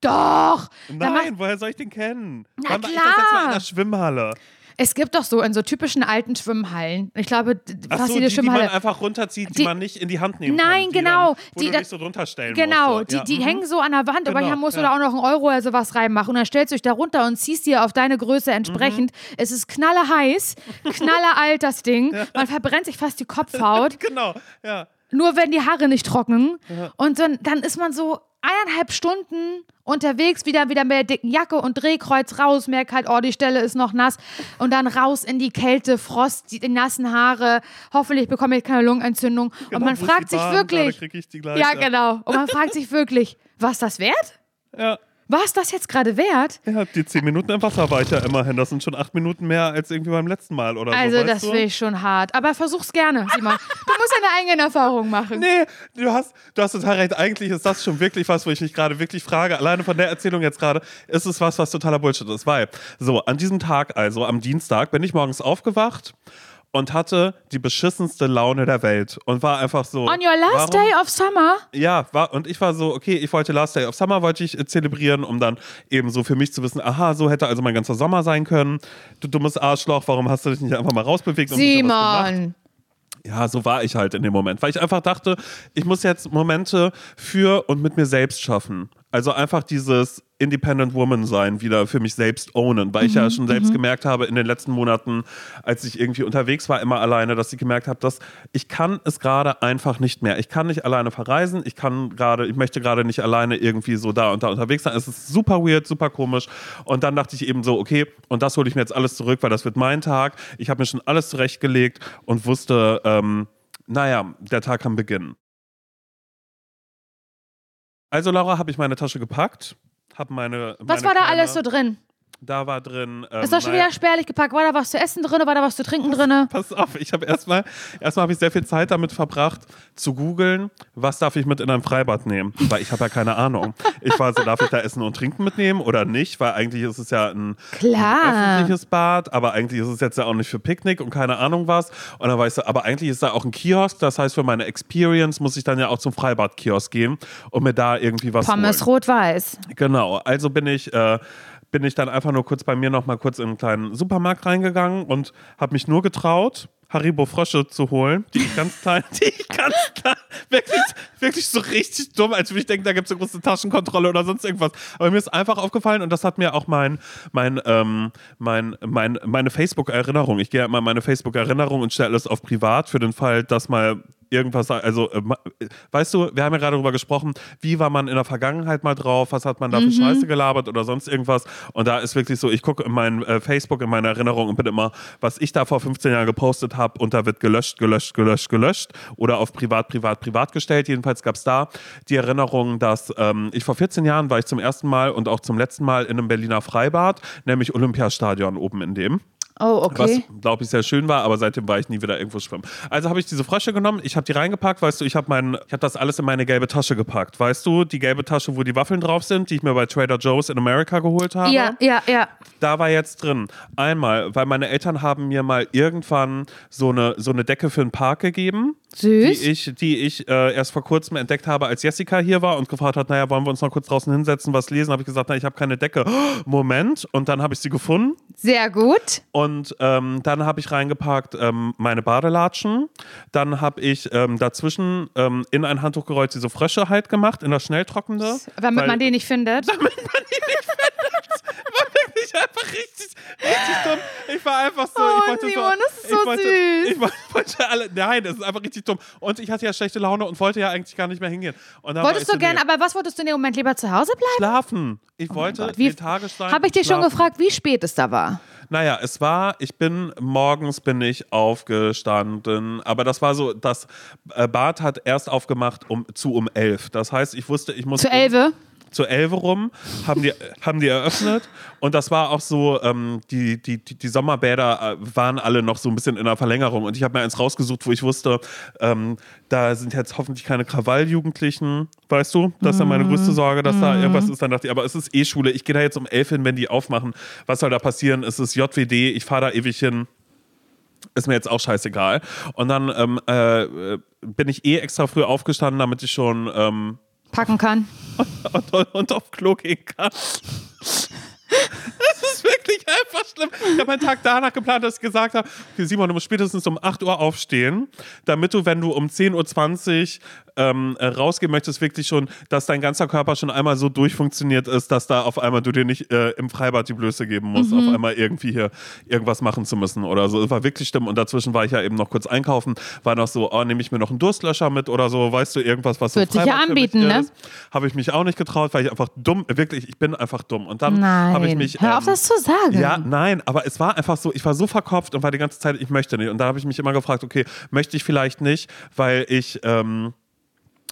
Doch! Nein, woher soll ich den kennen? Na Wann war ich das Mal klar. in der Schwimmhalle? Es gibt doch so in so typischen alten Schwimmhallen. Ich glaube, Ach fast so, jede die, die man Schwimmhalle. einfach runterzieht, die, Die- man nicht in die Hand nehmen Nein, kann. die genau. Dann, Die du dich so drunter stellen Genau, musst. die, so. die ja. hängen so an der Wand, aber Genau, hier musst du ja. da auch noch einen Euro oder sowas reinmachen. Und dann stellst du dich da runter und ziehst dir auf deine Größe entsprechend. Mhm. Es ist knalle heiß, knalle alt das Ding. Man verbrennt sich fast die Kopfhaut. Genau, ja. Nur wenn die Haare nicht trocknen. Und dann, dann ist man so eineinhalb Stunden unterwegs, wieder, wieder mit der dicken Jacke und Drehkreuz raus, merkt halt, oh, die Stelle ist noch nass. Und dann raus in die Kälte, Frost, die, die nassen Haare. Hoffentlich bekomme ich keine Lungenentzündung. und Genau, man wo ist fragt sich Bahn? wirklich. Ja, genau. Und man fragt sich wirklich, was das wert? Ja. War es das jetzt gerade wert? Ja, die 10 Minuten im Wasser war ich ja immerhin. Das sind schon 8 Minuten mehr als irgendwie beim letzten Mal oder Also, so. das weißt du? finde ich schon hart. Aber versuch's gerne, Simon. Du musst deine eigenen Erfahrungen machen. Nee, du hast, du hast total recht. Eigentlich ist das schon wirklich was, wo ich mich gerade wirklich frage. Alleine von der Erzählung jetzt gerade ist es was, was totaler Bullshit ist. Weil, so, an diesem Tag, also am Dienstag, bin ich morgens aufgewacht und hatte die beschissenste Laune der Welt und war einfach so. On your last warum, day of summer? Ja, war, und ich war so, okay, ich wollte Last Day of Summer wollte ich äh, zelebrieren, um dann eben so für mich zu wissen, aha, so hätte also mein ganzer Sommer sein können. Du dummes Arschloch, warum hast du dich nicht einfach mal rausbewegt und? Simon. Ja, so war ich halt in dem Moment, weil ich einfach dachte, ich muss jetzt Momente für und mit mir selbst schaffen. Also einfach dieses Independent Woman sein, wieder für mich selbst ownen, weil ich ja schon selbst gemerkt habe in den letzten Monaten, als ich irgendwie unterwegs war, immer alleine, dass ich gemerkt habe, dass ich kann es gerade einfach nicht mehr. Ich kann nicht alleine verreisen, ich kann gerade, ich möchte gerade nicht alleine irgendwie so da und da unterwegs sein. Es ist super weird, super komisch. Und dann dachte ich eben so, okay, und das hole ich mir jetzt alles zurück, weil das wird mein Tag. Ich habe mir schon alles zurechtgelegt und wusste, ähm, naja, der Tag kann beginnen. Also, Laura, habe ich meine Tasche gepackt, habe meine, Was meine war da alles so drin? Da war drin. Ähm, Ist doch schon wieder spärlich gepackt. War da was zu essen drin? War da was zu trinken drin? Pass auf, ich habe erstmal, erstmal habe ich sehr viel Zeit damit verbracht, zu googeln, was darf ich mit in ein Freibad nehmen, weil ich habe ja keine Ahnung. Ich war so, darf ich da Essen und Trinken mitnehmen oder nicht, weil eigentlich ist es ja ein, ein öffentliches Bad, aber eigentlich ist es jetzt ja auch nicht für Picknick und keine Ahnung was. Und dann war ich so, aber eigentlich ist da auch ein Kiosk, das heißt, für meine Experience muss ich dann ja auch zum Freibad-Kiosk gehen und mir da irgendwie was Pommes rot-weiß. Genau, also bin ich, äh, bin ich dann einfach nur kurz bei mir noch mal kurz in einen kleinen Supermarkt reingegangen und habe mich nur getraut, Haribo Frösche zu holen, die ich ganz klein, die ich ganz klein, wirklich, wirklich so richtig dumm, als würde ich denken, da gibt es eine große Taschenkontrolle oder sonst irgendwas. Aber mir ist einfach aufgefallen und das hat mir auch mein, mein, ähm, mein, mein, meine Facebook-Erinnerung, ich gehe immer in meine Facebook-Erinnerung und stelle alles auf privat für den Fall, dass mal irgendwas, also äh, äh, weißt du, wir haben ja gerade darüber gesprochen, wie war man in der Vergangenheit mal drauf, was hat man da für Scheiße gelabert oder sonst irgendwas. Und da ist wirklich so, ich gucke in mein äh, Facebook, in meine Erinnerung und bin immer, was ich da vor 15 Jahren gepostet habe und da wird gelöscht, gelöscht, gelöscht, gelöscht oder auf privat, privat, privat gestellt, jedenfalls gab es da die Erinnerung, dass ähm, ich vor 14 Jahren war ich zum ersten Mal und auch zum letzten Mal in einem Berliner Freibad, nämlich Olympiastadion oben in dem. Oh, okay. Was, glaube ich, sehr schön war, aber seitdem war ich nie wieder irgendwo schwimmen. Also habe ich diese Frösche genommen, ich habe die reingepackt, weißt du, ich habe habe das alles in meine gelbe Tasche gepackt, weißt du, die gelbe Tasche, wo die Waffeln drauf sind, die ich mir bei Trader Joe's in America geholt habe. Ja, ja, ja. Da war jetzt drin. Einmal, weil meine Eltern haben mir mal irgendwann so eine, so eine Decke für den Park gegeben. Süß. Die ich, die ich äh, erst vor kurzem entdeckt habe, als Jessica hier war und gefragt hat, naja, wollen wir uns noch kurz draußen hinsetzen, was lesen? Habe ich gesagt, na, ich habe keine Decke. Moment. Und dann habe ich sie gefunden. Sehr gut. Und ähm, dann habe ich reingepackt ähm, meine Badelatschen. Dann habe ich ähm, dazwischen ähm, in ein Handtuch gerollt diese Frösche halt gemacht, in das Schnelltrocknende. Damit weil- man den nicht findet. war wirklich einfach richtig, richtig dumm. Ich war einfach so. Oh, ich wollte Simon, so, das ist ich so wollte, süß. Ich wollte, wollte alle, nein, das ist einfach richtig dumm. Und ich hatte ja schlechte Laune und wollte ja eigentlich gar nicht mehr hingehen. Wolltest du ich so, gerne, aber was wolltest du in dem Moment lieber zu Hause bleiben? schlafen. Ich wollte Gott, wie- lethargisch sein. Habe ich dich schon schlafen. gefragt, wie spät es da war? Naja, es war, ich bin, morgens bin ich aufgestanden, aber das war so, das äh, Bad hat erst aufgemacht um, zu um elf. Das heißt, ich wusste, ich muss... Zu um- elf? zu Elve rum, haben die, haben die eröffnet. Und das war auch so, ähm, die, die, die, die Sommerbäder äh, waren alle noch so ein bisschen in der Verlängerung. Und ich habe mir eins rausgesucht, wo ich wusste, ähm, da sind jetzt hoffentlich keine Krawalljugendlichen, weißt du? Das ist ja meine größte Sorge, dass da irgendwas ist. Dann dachte ich, aber es ist eh Schule. Ich gehe da jetzt um elf hin, wenn die aufmachen. Was soll da passieren? Es ist JWD, ich fahre da ewig hin ist mir jetzt auch scheißegal. Und dann ähm, äh, bin ich eh extra früh aufgestanden, damit ich schon ähm, Packen kann. und, und, und auf Klo gehen kann. Das ist wirklich einfach schlimm. Ich habe meinen Tag danach geplant, dass ich gesagt habe, okay, Simon, du musst spätestens um 8 Uhr aufstehen, damit du, wenn du um 10.20 Uhr ähm, äh, rausgehen möchtest, wirklich schon, dass dein ganzer Körper schon einmal so durchfunktioniert ist, dass da auf einmal du dir nicht äh, im Freibad die Blöße geben musst, auf einmal irgendwie hier irgendwas machen zu müssen oder so. Es war wirklich schlimm und dazwischen war ich ja eben noch kurz einkaufen, war noch so, oh, nehme ich mir noch einen Durstlöscher mit oder so, weißt du, irgendwas, was so Wird sich ja Freibad für mich anbieten, ne? Habe ich mich auch nicht getraut, weil ich einfach dumm, wirklich, ich bin einfach dumm. Und dann habe ich Nein. mich. Hör auf, ähm, das zu sagen. ja, nein, aber es war einfach so, ich war so verkopft und war die ganze Zeit, ich möchte nicht. Und da habe ich mich immer gefragt, okay, möchte ich vielleicht nicht, weil ich, ähm,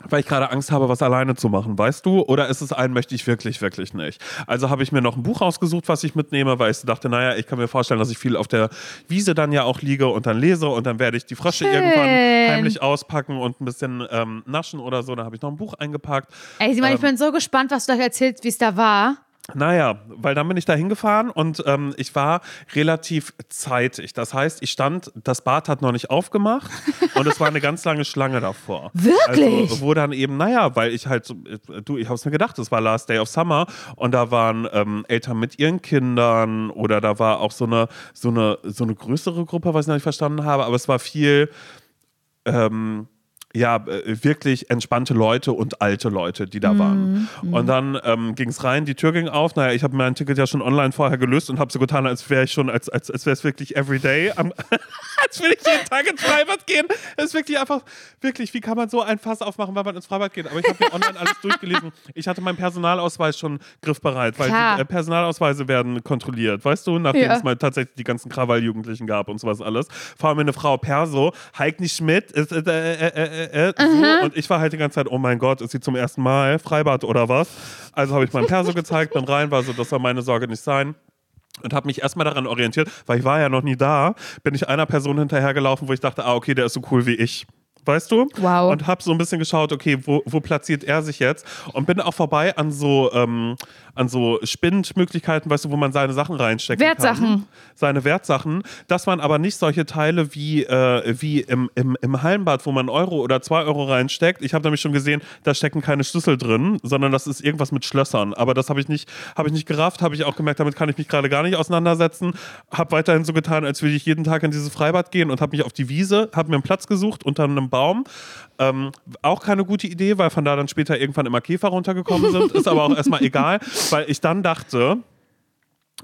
weil ich gerade Angst habe, was alleine zu machen, weißt du? Oder ist es ein, möchte ich wirklich, wirklich nicht? Also habe ich mir noch ein Buch rausgesucht, was ich mitnehme, weil ich dachte, naja, ich kann mir vorstellen, dass ich viel auf der Wiese dann ja auch liege und dann lese und dann werde ich die Frösche Schön. irgendwann heimlich auspacken und ein bisschen ähm, naschen oder so. Dann habe ich noch ein Buch eingepackt. Ey, Simon, ich Ähm, bin so gespannt, was du gleich erzählst, wie es da war. Naja, weil dann bin ich da hingefahren und ähm, ich war relativ zeitig. Das heißt, ich stand, das Bad hat noch nicht aufgemacht und es war eine ganz lange Schlange davor. Wirklich? Also, wo dann eben, naja, weil ich halt, so, äh, du, ich hab's mir gedacht, es war Last Day of Summer und da waren ähm, Eltern mit ihren Kindern oder da war auch so eine, so eine, so eine größere Gruppe, was ich noch nicht verstanden habe, aber es war viel, ähm, ja, äh, wirklich entspannte Leute und alte Leute, die da waren. Und dann ähm, ging es rein, die Tür ging auf. Naja, ich habe mein Ticket ja schon online vorher gelöst und habe so getan, als wäre ich schon, als, als, als wäre es wirklich everyday. Am, als würde ich jeden Tag ins Freibad gehen. Das ist wirklich einfach, wirklich, wie kann man so ein Fass aufmachen, wenn man ins Freibad geht? Aber ich habe mir online alles durchgelesen. Ich hatte meinen Personalausweis schon griffbereit, weil die äh, Personalausweise werden kontrolliert, weißt du, nachdem Ja. es mal tatsächlich die ganzen Krawalljugendlichen gab und sowas alles. Vor allem eine Frau Perso, Heik nicht mit, äh, äh, äh, äh, so. und ich war halt die ganze Zeit, oh mein Gott, ist sie zum ersten Mal Freibad oder was? Also habe ich meinen Perso gezeigt, bin rein, war so, das soll meine Sorge nicht sein. Und habe mich erstmal daran orientiert, weil ich war ja noch nie da, bin ich einer Person hinterhergelaufen, wo ich dachte, ah, okay, der ist so cool wie ich. Weißt du? Wow. Und habe so ein bisschen geschaut, okay, wo, wo platziert er sich jetzt? Und bin auch vorbei an so, ähm, an so Spindmöglichkeiten, weißt du, wo man seine Sachen reinstecken Wertsachen. kann. Seine Wertsachen. Das waren aber nicht solche Teile wie, äh, wie im, im, im Hallenbad, wo man Euro oder zwei Euro reinsteckt. Ich habe nämlich schon gesehen, da stecken keine Schlüssel drin, sondern das ist irgendwas mit Schlössern. Aber das habe ich nicht, habe ich nicht gerafft, habe ich auch gemerkt, damit kann ich mich gerade gar nicht auseinandersetzen. Habe weiterhin so getan, als würde ich jeden Tag in dieses Freibad gehen und habe mich auf die Wiese, habe mir einen Platz gesucht unter einem Baum. Ähm, auch keine gute Idee, weil von da dann später irgendwann immer Käfer runtergekommen sind. Ist aber auch erstmal egal, weil ich dann dachte,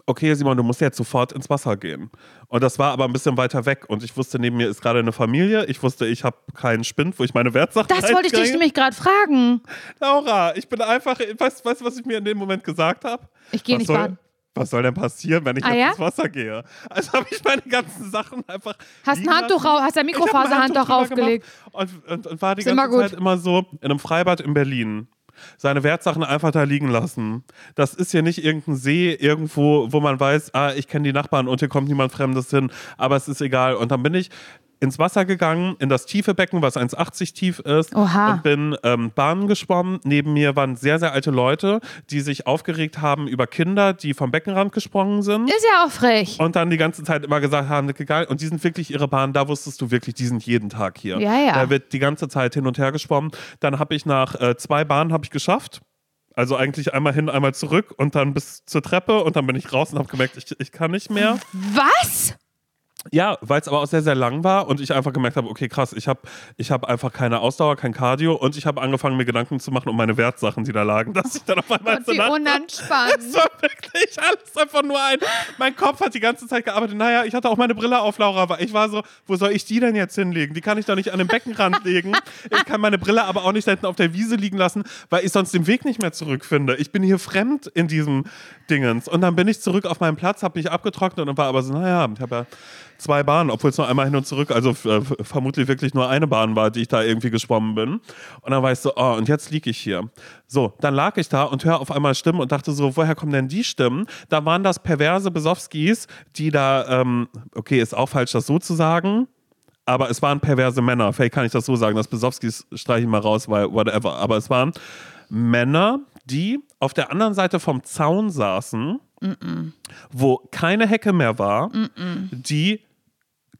okay, Simon, du musst jetzt sofort ins Wasser gehen. Und das war aber ein bisschen weiter weg. Und ich wusste, neben mir ist gerade eine Familie. Ich wusste, ich habe keinen Spind, wo ich meine Wertsachen Das wollte ich dich nämlich gerade fragen. Laura, ich bin einfach, weißt du, was ich mir in dem Moment gesagt habe? Ich gehe nicht baden. Was soll denn passieren, wenn ich Ah, jetzt ja? ins Wasser gehe? Also habe ich meine ganzen Sachen einfach. Hast ein Handtuch raus- hast ein Mikrofaserhandtuch Handtuch drüber aufgelegt. gemacht Und, und, und war die immer ganze. Zeit immer so in einem Freibad in Berlin. Seine Wertsachen einfach da liegen lassen. Das ist hier nicht irgendein See irgendwo, wo man weiß, ah, ich kenne die Nachbarn und hier kommt niemand Fremdes hin, aber es ist egal. Und dann bin ich ins Wasser gegangen, in das tiefe Becken, was 1,80 tief ist Oha. und bin ähm, Bahnen geschwommen. Neben mir waren sehr, sehr alte Leute, die sich aufgeregt haben über Kinder, die vom Beckenrand gesprungen sind. Ist ja auch frech. Und dann die ganze Zeit immer gesagt haben, geil. Und die sind wirklich ihre Bahn, da wusstest du wirklich, die sind jeden Tag hier. Ja, ja. Da wird die ganze Zeit hin und her geschwommen. Dann habe ich nach äh, zwei Bahnen habe ich geschafft. Also eigentlich einmal hin, einmal zurück und dann bis zur Treppe und dann bin ich raus und habe gemerkt, ich, ich kann nicht mehr. Was? Ja, weil es aber auch sehr, sehr lang war und ich einfach gemerkt habe, okay, krass, ich habe ich hab einfach keine Ausdauer, kein Cardio und ich habe angefangen, mir Gedanken zu machen um meine Wertsachen, die da lagen, dass ich dann auf einmal Und so wie unentspannt. es war wirklich alles einfach nur ein. Mein Kopf hat die ganze Zeit gearbeitet. Naja, ich hatte auch meine Brille auf, Laura, aber ich war so, wo soll ich die denn jetzt hinlegen? Die kann ich doch nicht an den Beckenrand legen. Ich kann meine Brille aber auch nicht da hinten auf der Wiese liegen lassen, weil ich sonst den Weg nicht mehr zurückfinde. Ich bin hier fremd in diesem Dingens. Und dann bin ich zurück auf meinen Platz, habe mich abgetrocknet und war aber so, naja, ich habe ja zwei Bahnen, obwohl es nur einmal hin und zurück, also äh, vermutlich wirklich nur eine Bahn war, die ich da irgendwie geschwommen bin. Und dann war ich so, oh, und jetzt liege ich hier. So, dann lag ich da und höre auf einmal Stimmen und dachte so, woher kommen denn die Stimmen? Da waren das perverse Besowskis, die da, ähm, okay, ist auch falsch, das so zu sagen, aber es waren perverse Männer. Vielleicht kann ich das so sagen. Das Besowskis streiche ich mal raus, weil whatever. Aber es waren Männer, die auf der anderen Seite vom Zaun saßen, wo keine Hecke mehr war, die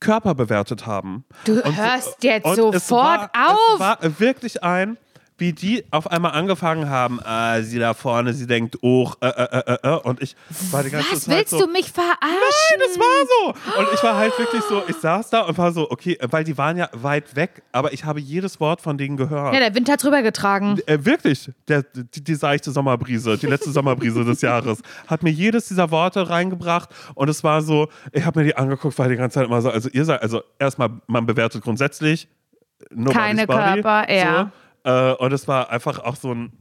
Körper bewertet haben. Du hörst jetzt und sofort war, auf. Es war wirklich ein, wie die auf einmal angefangen haben, ah, sie da vorne, sie denkt, oh, äh, äh, äh, äh, und ich war die ganze Was Zeit willst so, du mich verarschen? Nein, das war so. Und ich war halt wirklich so, ich saß da und war so, okay, weil die waren ja weit weg, aber ich habe jedes Wort von denen gehört. Ja, der Wind hat drüber getragen. Äh, wirklich, der, die, die seichte Sommerbrise, die letzte Sommerbrise des Jahres, hat mir jedes dieser Worte reingebracht und es war so, ich habe mir die angeguckt, war die ganze Zeit immer so, also ihr seid, also erstmal, man bewertet grundsätzlich nobody's Keine body, Körper, ja. So, äh, und es war einfach auch so ein,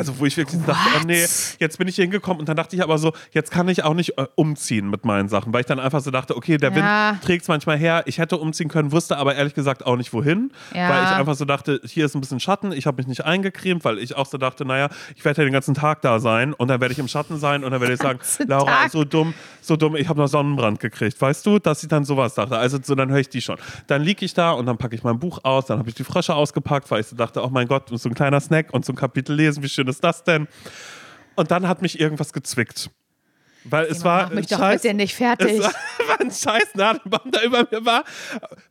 also wo ich wirklich dachte, oh nee, jetzt bin ich hier hingekommen und dann dachte ich aber so, jetzt kann ich auch nicht äh, umziehen mit meinen Sachen, weil ich dann einfach so dachte, okay, der Ja. Wind trägt es manchmal her, ich hätte umziehen können, wusste aber ehrlich gesagt auch nicht wohin, Ja. weil ich einfach so dachte, hier ist ein bisschen Schatten, ich habe mich nicht eingecremt, weil ich auch so dachte, naja, ich werde ja den ganzen Tag da sein und dann werde ich im Schatten sein und dann werde ich sagen, Laura, Tag. so dumm, so dumm, ich habe noch Sonnenbrand gekriegt, weißt du, dass ich dann sowas dachte, also so, dann höre ich die schon. Dann liege ich da und dann packe ich mein Buch aus, dann habe ich die Frösche ausgepackt, weil ich so dachte, oh mein Gott, so ein kleiner Snack und so ein Kapitel lesen, wie schön ist das denn? Und dann hat mich irgendwas gezwickt. Weil es war Mach mich doch scheiß, bitte nicht fertig. es war, war ein scheiß Nadelbaum, der über mir war.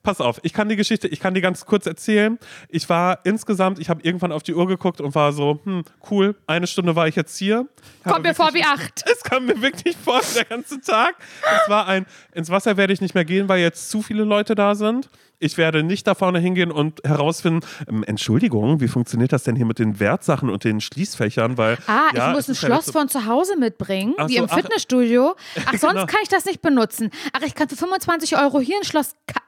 Pass auf, ich kann die Geschichte, ich kann die ganz kurz erzählen. Ich war insgesamt, ich habe irgendwann auf die Uhr geguckt und war so, hm, cool, eine Stunde war ich jetzt hier. Kommt mir vor wie acht. Es kam mir wirklich vor, der ganze Tag. Es war ein, ins Wasser werde ich nicht mehr gehen, weil jetzt zu viele Leute da sind. Ich werde nicht da vorne hingehen und herausfinden, ähm, Entschuldigung, wie funktioniert das denn hier mit den Wertsachen und den Schließfächern? Weil, Ah, ja, ich muss ein Schloss so- von zu Hause mitbringen, Ach wie so, im ach. Fitnessstudio. Ach, sonst Genau. kann ich das nicht benutzen. Ach, ich kann für 25 Euro hier ein Schloss ka-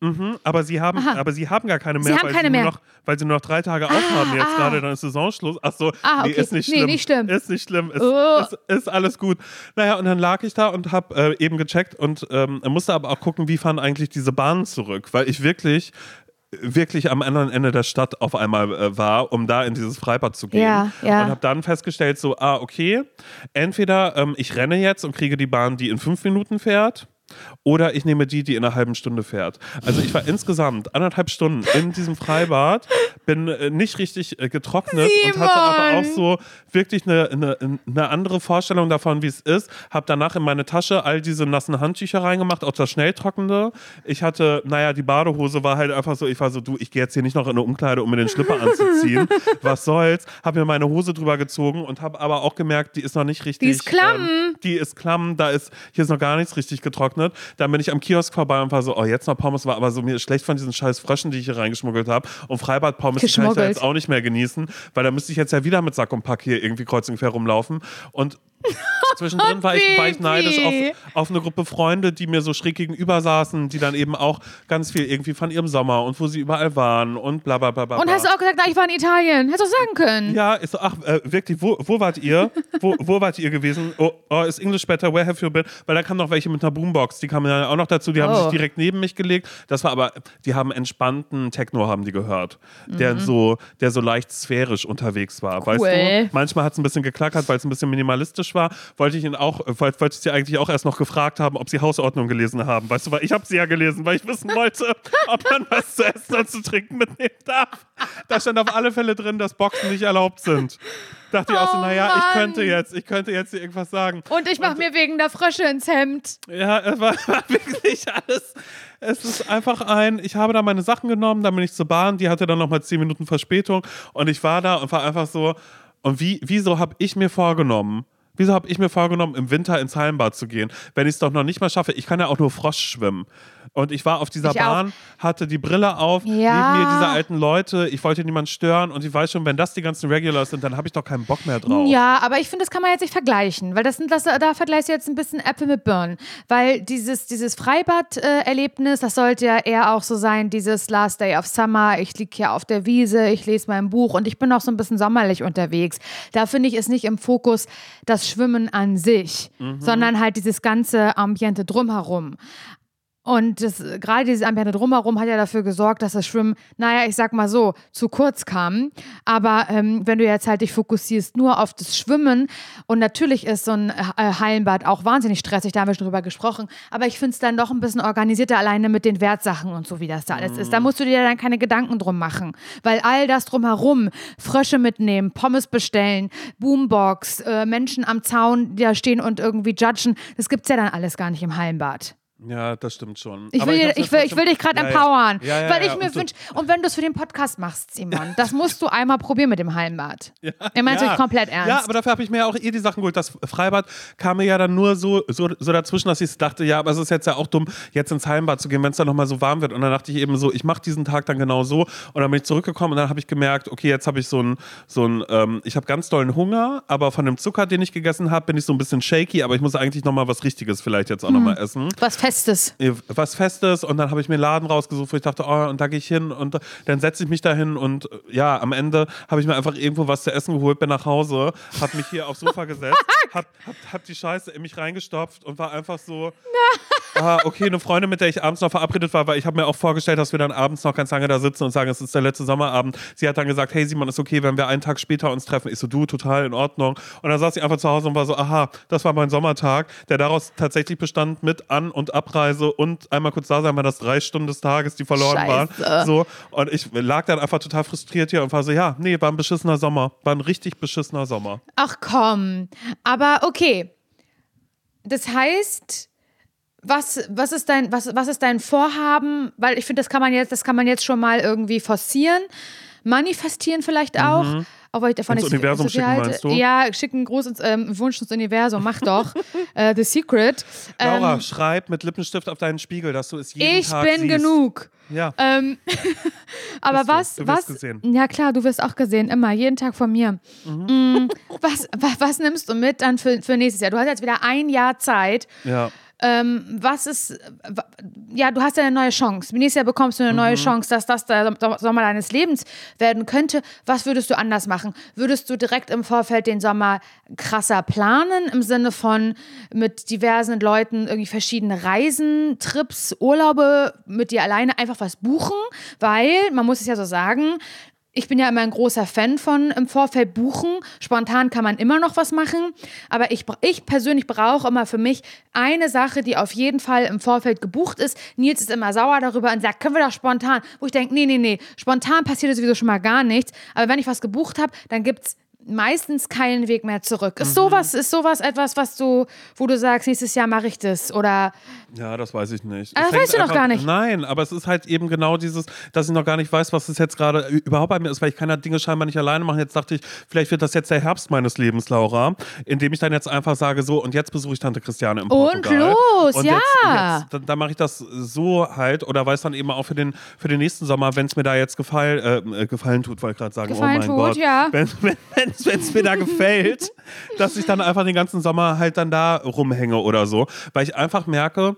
mieten. Aber sie haben, Aha. aber sie haben gar keine Sie mehr, haben weil, keine sie mehr. Noch, weil sie nur noch drei Tage aufhaben jetzt ah. gerade, dann ist Saisonschluss. Ach so, Ah, nee, okay. ist nicht Nee, schlimm. nicht schlimm. Ist nicht schlimm, ist, Oh. ist, ist alles gut. Naja, und dann lag ich da und habe äh, eben gecheckt und ähm, musste aber auch gucken, wie fahren eigentlich diese Bahnen zurück, weil ich wirklich wirklich am anderen Ende der Stadt auf einmal äh, war, um da in dieses Freibad zu gehen. Ja, ja. Und habe dann festgestellt, so, ah, okay, entweder ähm, ich renne jetzt und kriege die Bahn, die in fünf Minuten fährt, oder ich nehme die, die in einer halben Stunde fährt. Also ich war insgesamt anderthalb Stunden in diesem Freibad, bin äh, nicht richtig äh, getrocknet und hatte aber auch so wirklich eine, eine, eine andere Vorstellung davon, wie es ist. Habe danach in meine Tasche all diese nassen Handtücher reingemacht, auch das Schnelltrocknende. Ich hatte, naja, die Badehose war halt einfach so, ich war so, du, ich gehe jetzt hier nicht noch in eine Umkleide, um mir den Schlipper anzuziehen. Was soll's? Habe mir meine Hose drüber gezogen und habe aber auch gemerkt, die ist noch nicht richtig. Die ist klamm. Ähm, die ist klamm, da ist, hier ist noch gar nichts richtig getrocknet. Dann bin ich am Kiosk vorbei und war so, oh, jetzt noch Pommes, war aber so mir schlecht von diesen scheiß Fröschen, die ich hier reingeschmuggelt habe. Und Freibad-Pommes kann ich da jetzt auch nicht mehr genießen, weil da müsste ich jetzt ja wieder mit Sack und Pack hier irgendwie kreuz und quer rumlaufen. Und zwischendrin war ich, war ich neidisch auf, auf eine Gruppe Freunde, die mir so schräg gegenüber saßen, die dann eben auch ganz viel irgendwie von ihrem Sommer und wo sie überall waren und bla bla bla bla. Und hast du auch gesagt, na, ich war in Italien. Hättest du auch sagen können. Ja, ist so, ach, äh, wirklich, wo, wo wart ihr? Wo, wo wart ihr gewesen? Oh, oh, ist English better? Where have you been? Weil da kamen noch welche mit einer Boombox, die kamen dann auch noch dazu, die haben Oh. sich direkt neben mich gelegt. Das war aber, die haben entspannten Techno, haben die gehört. Der, so, der so leicht sphärisch unterwegs war. Weißt Mhm. Cool. du? Manchmal hat es ein bisschen geklackert, weil es ein bisschen minimalistisch war. Wollte ich ihn auch, wollte, ich sie eigentlich auch erst noch gefragt haben, ob sie Hausordnung gelesen haben. Weißt du, weil ich habe sie ja gelesen, weil ich wissen wollte, ob man was zu essen und zu trinken mitnehmen darf. Da stand auf alle Fälle drin, dass Boxen nicht erlaubt sind. Dachte ich auch so, Oh naja, ich Mann. könnte jetzt, ich könnte jetzt hier irgendwas sagen. Und ich mache mir wegen der Frösche ins Hemd. Ja, es war, war wirklich alles. Es ist einfach ein, ich habe da meine Sachen genommen, dann bin ich zur Bahn, die hatte dann nochmal zehn Minuten Verspätung und ich war da und war einfach so, und wie, wieso habe ich mir vorgenommen, wieso habe ich mir vorgenommen, im Winter ins Hallenbad zu gehen, wenn ich es doch noch nicht mal schaffe, ich kann ja auch nur Frosch schwimmen. Und ich war auf dieser Ich auch. Bahn, hatte die Brille auf, Ja. neben mir diese alten Leute, ich wollte niemanden stören und ich weiß schon, wenn das die ganzen Regulars sind, dann habe ich doch keinen Bock mehr drauf. Ja, aber ich finde, das kann man jetzt nicht vergleichen, weil das sind, das, da vergleichst du jetzt ein bisschen Äpfel mit Birnen. Weil dieses, dieses Freibad-Erlebnis, das sollte ja eher auch so sein, dieses Last Day of Summer, ich liege hier auf der Wiese, ich lese mein Buch und ich bin auch so ein bisschen sommerlich unterwegs. Da finde ich, ist nicht im Fokus das Schwimmen an sich, sondern halt dieses ganze Ambiente drumherum. Und das, gerade dieses Ambiente drumherum hat ja dafür gesorgt, dass das Schwimmen, naja, ich sag mal so, zu kurz kam. Aber ähm, wenn du jetzt halt dich fokussierst nur auf das Schwimmen und natürlich ist so ein äh, Hallenbad auch wahnsinnig stressig, da haben wir schon drüber gesprochen, aber ich finde es dann doch ein bisschen organisierter alleine mit den Wertsachen und so, wie das da alles ist. Da musst du dir dann keine Gedanken drum machen, weil all das drumherum, Frösche mitnehmen, Pommes bestellen, Boombox, äh, Menschen am Zaun, die da stehen und irgendwie judgen, das gibt's ja dann alles gar nicht im Hallenbad. Ja, das stimmt schon. Ich will, ja ich, will, ich will dich gerade trotzdem- empowern, Ja, ja, ja, weil ja, ich mir wünsche, und wenn du es für den Podcast machst, Simon, das musst du einmal probieren mit dem Hallenbad. Ja, ich meine Ja. komplett ernst. Ja, aber dafür habe ich mir ja auch eh die Sachen geholt. Das Freibad kam mir ja dann nur so, so, so dazwischen, dass ich dachte, ja, aber es ist jetzt ja auch dumm, jetzt ins Hallenbad zu gehen, wenn es dann nochmal so warm wird. Und dann dachte ich eben so, ich mache diesen Tag dann genau so. Und dann bin ich zurückgekommen und dann habe ich gemerkt, okay, jetzt habe ich so ein, so ein ähm, ich habe ganz dollen Hunger, aber von dem Zucker, den ich gegessen habe, bin ich so ein bisschen shaky, aber ich muss eigentlich nochmal was Richtiges vielleicht jetzt auch Hm. nochmal essen. Was Festes. Was Festes und dann habe ich mir einen Laden rausgesucht, wo ich dachte, oh, und da gehe ich hin und dann setze ich mich da hin und äh, ja, am Ende habe ich mir einfach irgendwo was zu essen geholt, bin nach Hause, habe mich hier aufs Sofa gesetzt, hab, hab, hab die Scheiße in mich reingestopft und war einfach so, ah, okay, eine Freundin, mit der ich abends noch verabredet war, weil ich habe mir auch vorgestellt, dass wir dann abends noch ganz lange da sitzen und sagen, es ist der letzte Sommerabend. Sie hat dann gesagt, hey Simon, ist okay, wenn wir einen Tag später uns treffen. Ich so, du, total in Ordnung. Und dann saß ich einfach zu Hause und war so, aha, das war mein Sommertag, der daraus tatsächlich bestand mit An- und Abreise und einmal kurz da sein, weil das drei Stunden des Tages, die verloren Scheiße. waren. So, und ich lag dann einfach total frustriert hier und war so, ja, nee, war ein beschissener Sommer. War ein richtig beschissener Sommer. Ach komm. Aber okay. Das heißt, was, was, ist dein, was, was ist dein Vorhaben? Weil ich finde, das kann man jetzt, das kann man jetzt schon mal irgendwie forcieren. Manifestieren vielleicht auch. Auch weil ich davon Mhm. Ins nicht Universum schicken, halte. meinst du? Ja, schicken einen großen ähm, Wunsch ins Universum. Mach doch. äh, The Secret. Laura, Ähm, schreib mit Lippenstift auf deinen Spiegel, dass du es jeden ich Tag bin siehst. genug. Ja. Ähm, aber du. was, Du wirst was? gesehen. Ja klar, du wirst auch gesehen, immer, jeden Tag von mir. Mm, was, was, was nimmst du mit dann für, für nächstes Jahr? Du hast jetzt wieder ein Jahr Zeit. ja. Ähm, was ist, ja, du hast ja eine neue Chance. Nächstes Jahr bekommst du eine Mhm. neue Chance, dass das der Sommer deines Lebens werden könnte. Was würdest du anders machen? Würdest du direkt im Vorfeld den Sommer krasser planen, im Sinne von mit diversen Leuten irgendwie verschiedene Reisen, Trips, Urlaube mit dir alleine einfach was buchen? Weil, man muss es ja so sagen, ich bin ja immer ein großer Fan von im Vorfeld buchen. Spontan kann man immer noch was machen. Aber ich, ich persönlich brauche immer für mich eine Sache, die auf jeden Fall im Vorfeld gebucht ist. Nils ist immer sauer darüber und sagt, können wir doch spontan. Wo ich denke, nee, nee, nee, spontan passiert sowieso schon mal gar nichts. Aber wenn ich was gebucht habe, dann gibt es meistens keinen Weg mehr zurück. Ist sowas, ist sowas etwas, was du, wo du sagst, nächstes Jahr mache ich das? Oder Ja, das weiß ich nicht. Ah, das weißt du einfach- gar nicht. Nein, aber es ist halt eben genau dieses, dass ich noch gar nicht weiß, was es jetzt gerade überhaupt bei mir ist, weil ich ja Dinge scheinbar nicht alleine machen. Jetzt dachte ich, vielleicht wird das jetzt der Herbst meines Lebens, Laura, indem ich dann jetzt einfach sage, so, und jetzt besuche ich Tante Christiane im Und Portugal. los, und ja. Jetzt, jetzt, dann, mache ich das so halt oder weiß dann eben auch für den, für den nächsten Sommer, wenn es mir da jetzt gefall, äh, gefallen tut, wollte ich gerade sagen, Gefallen oh mein tut, Gott. ja. Wenn es wenn, mir da gefällt, dass ich dann einfach den ganzen Sommer halt dann da rumhänge oder so, weil ich einfach merke,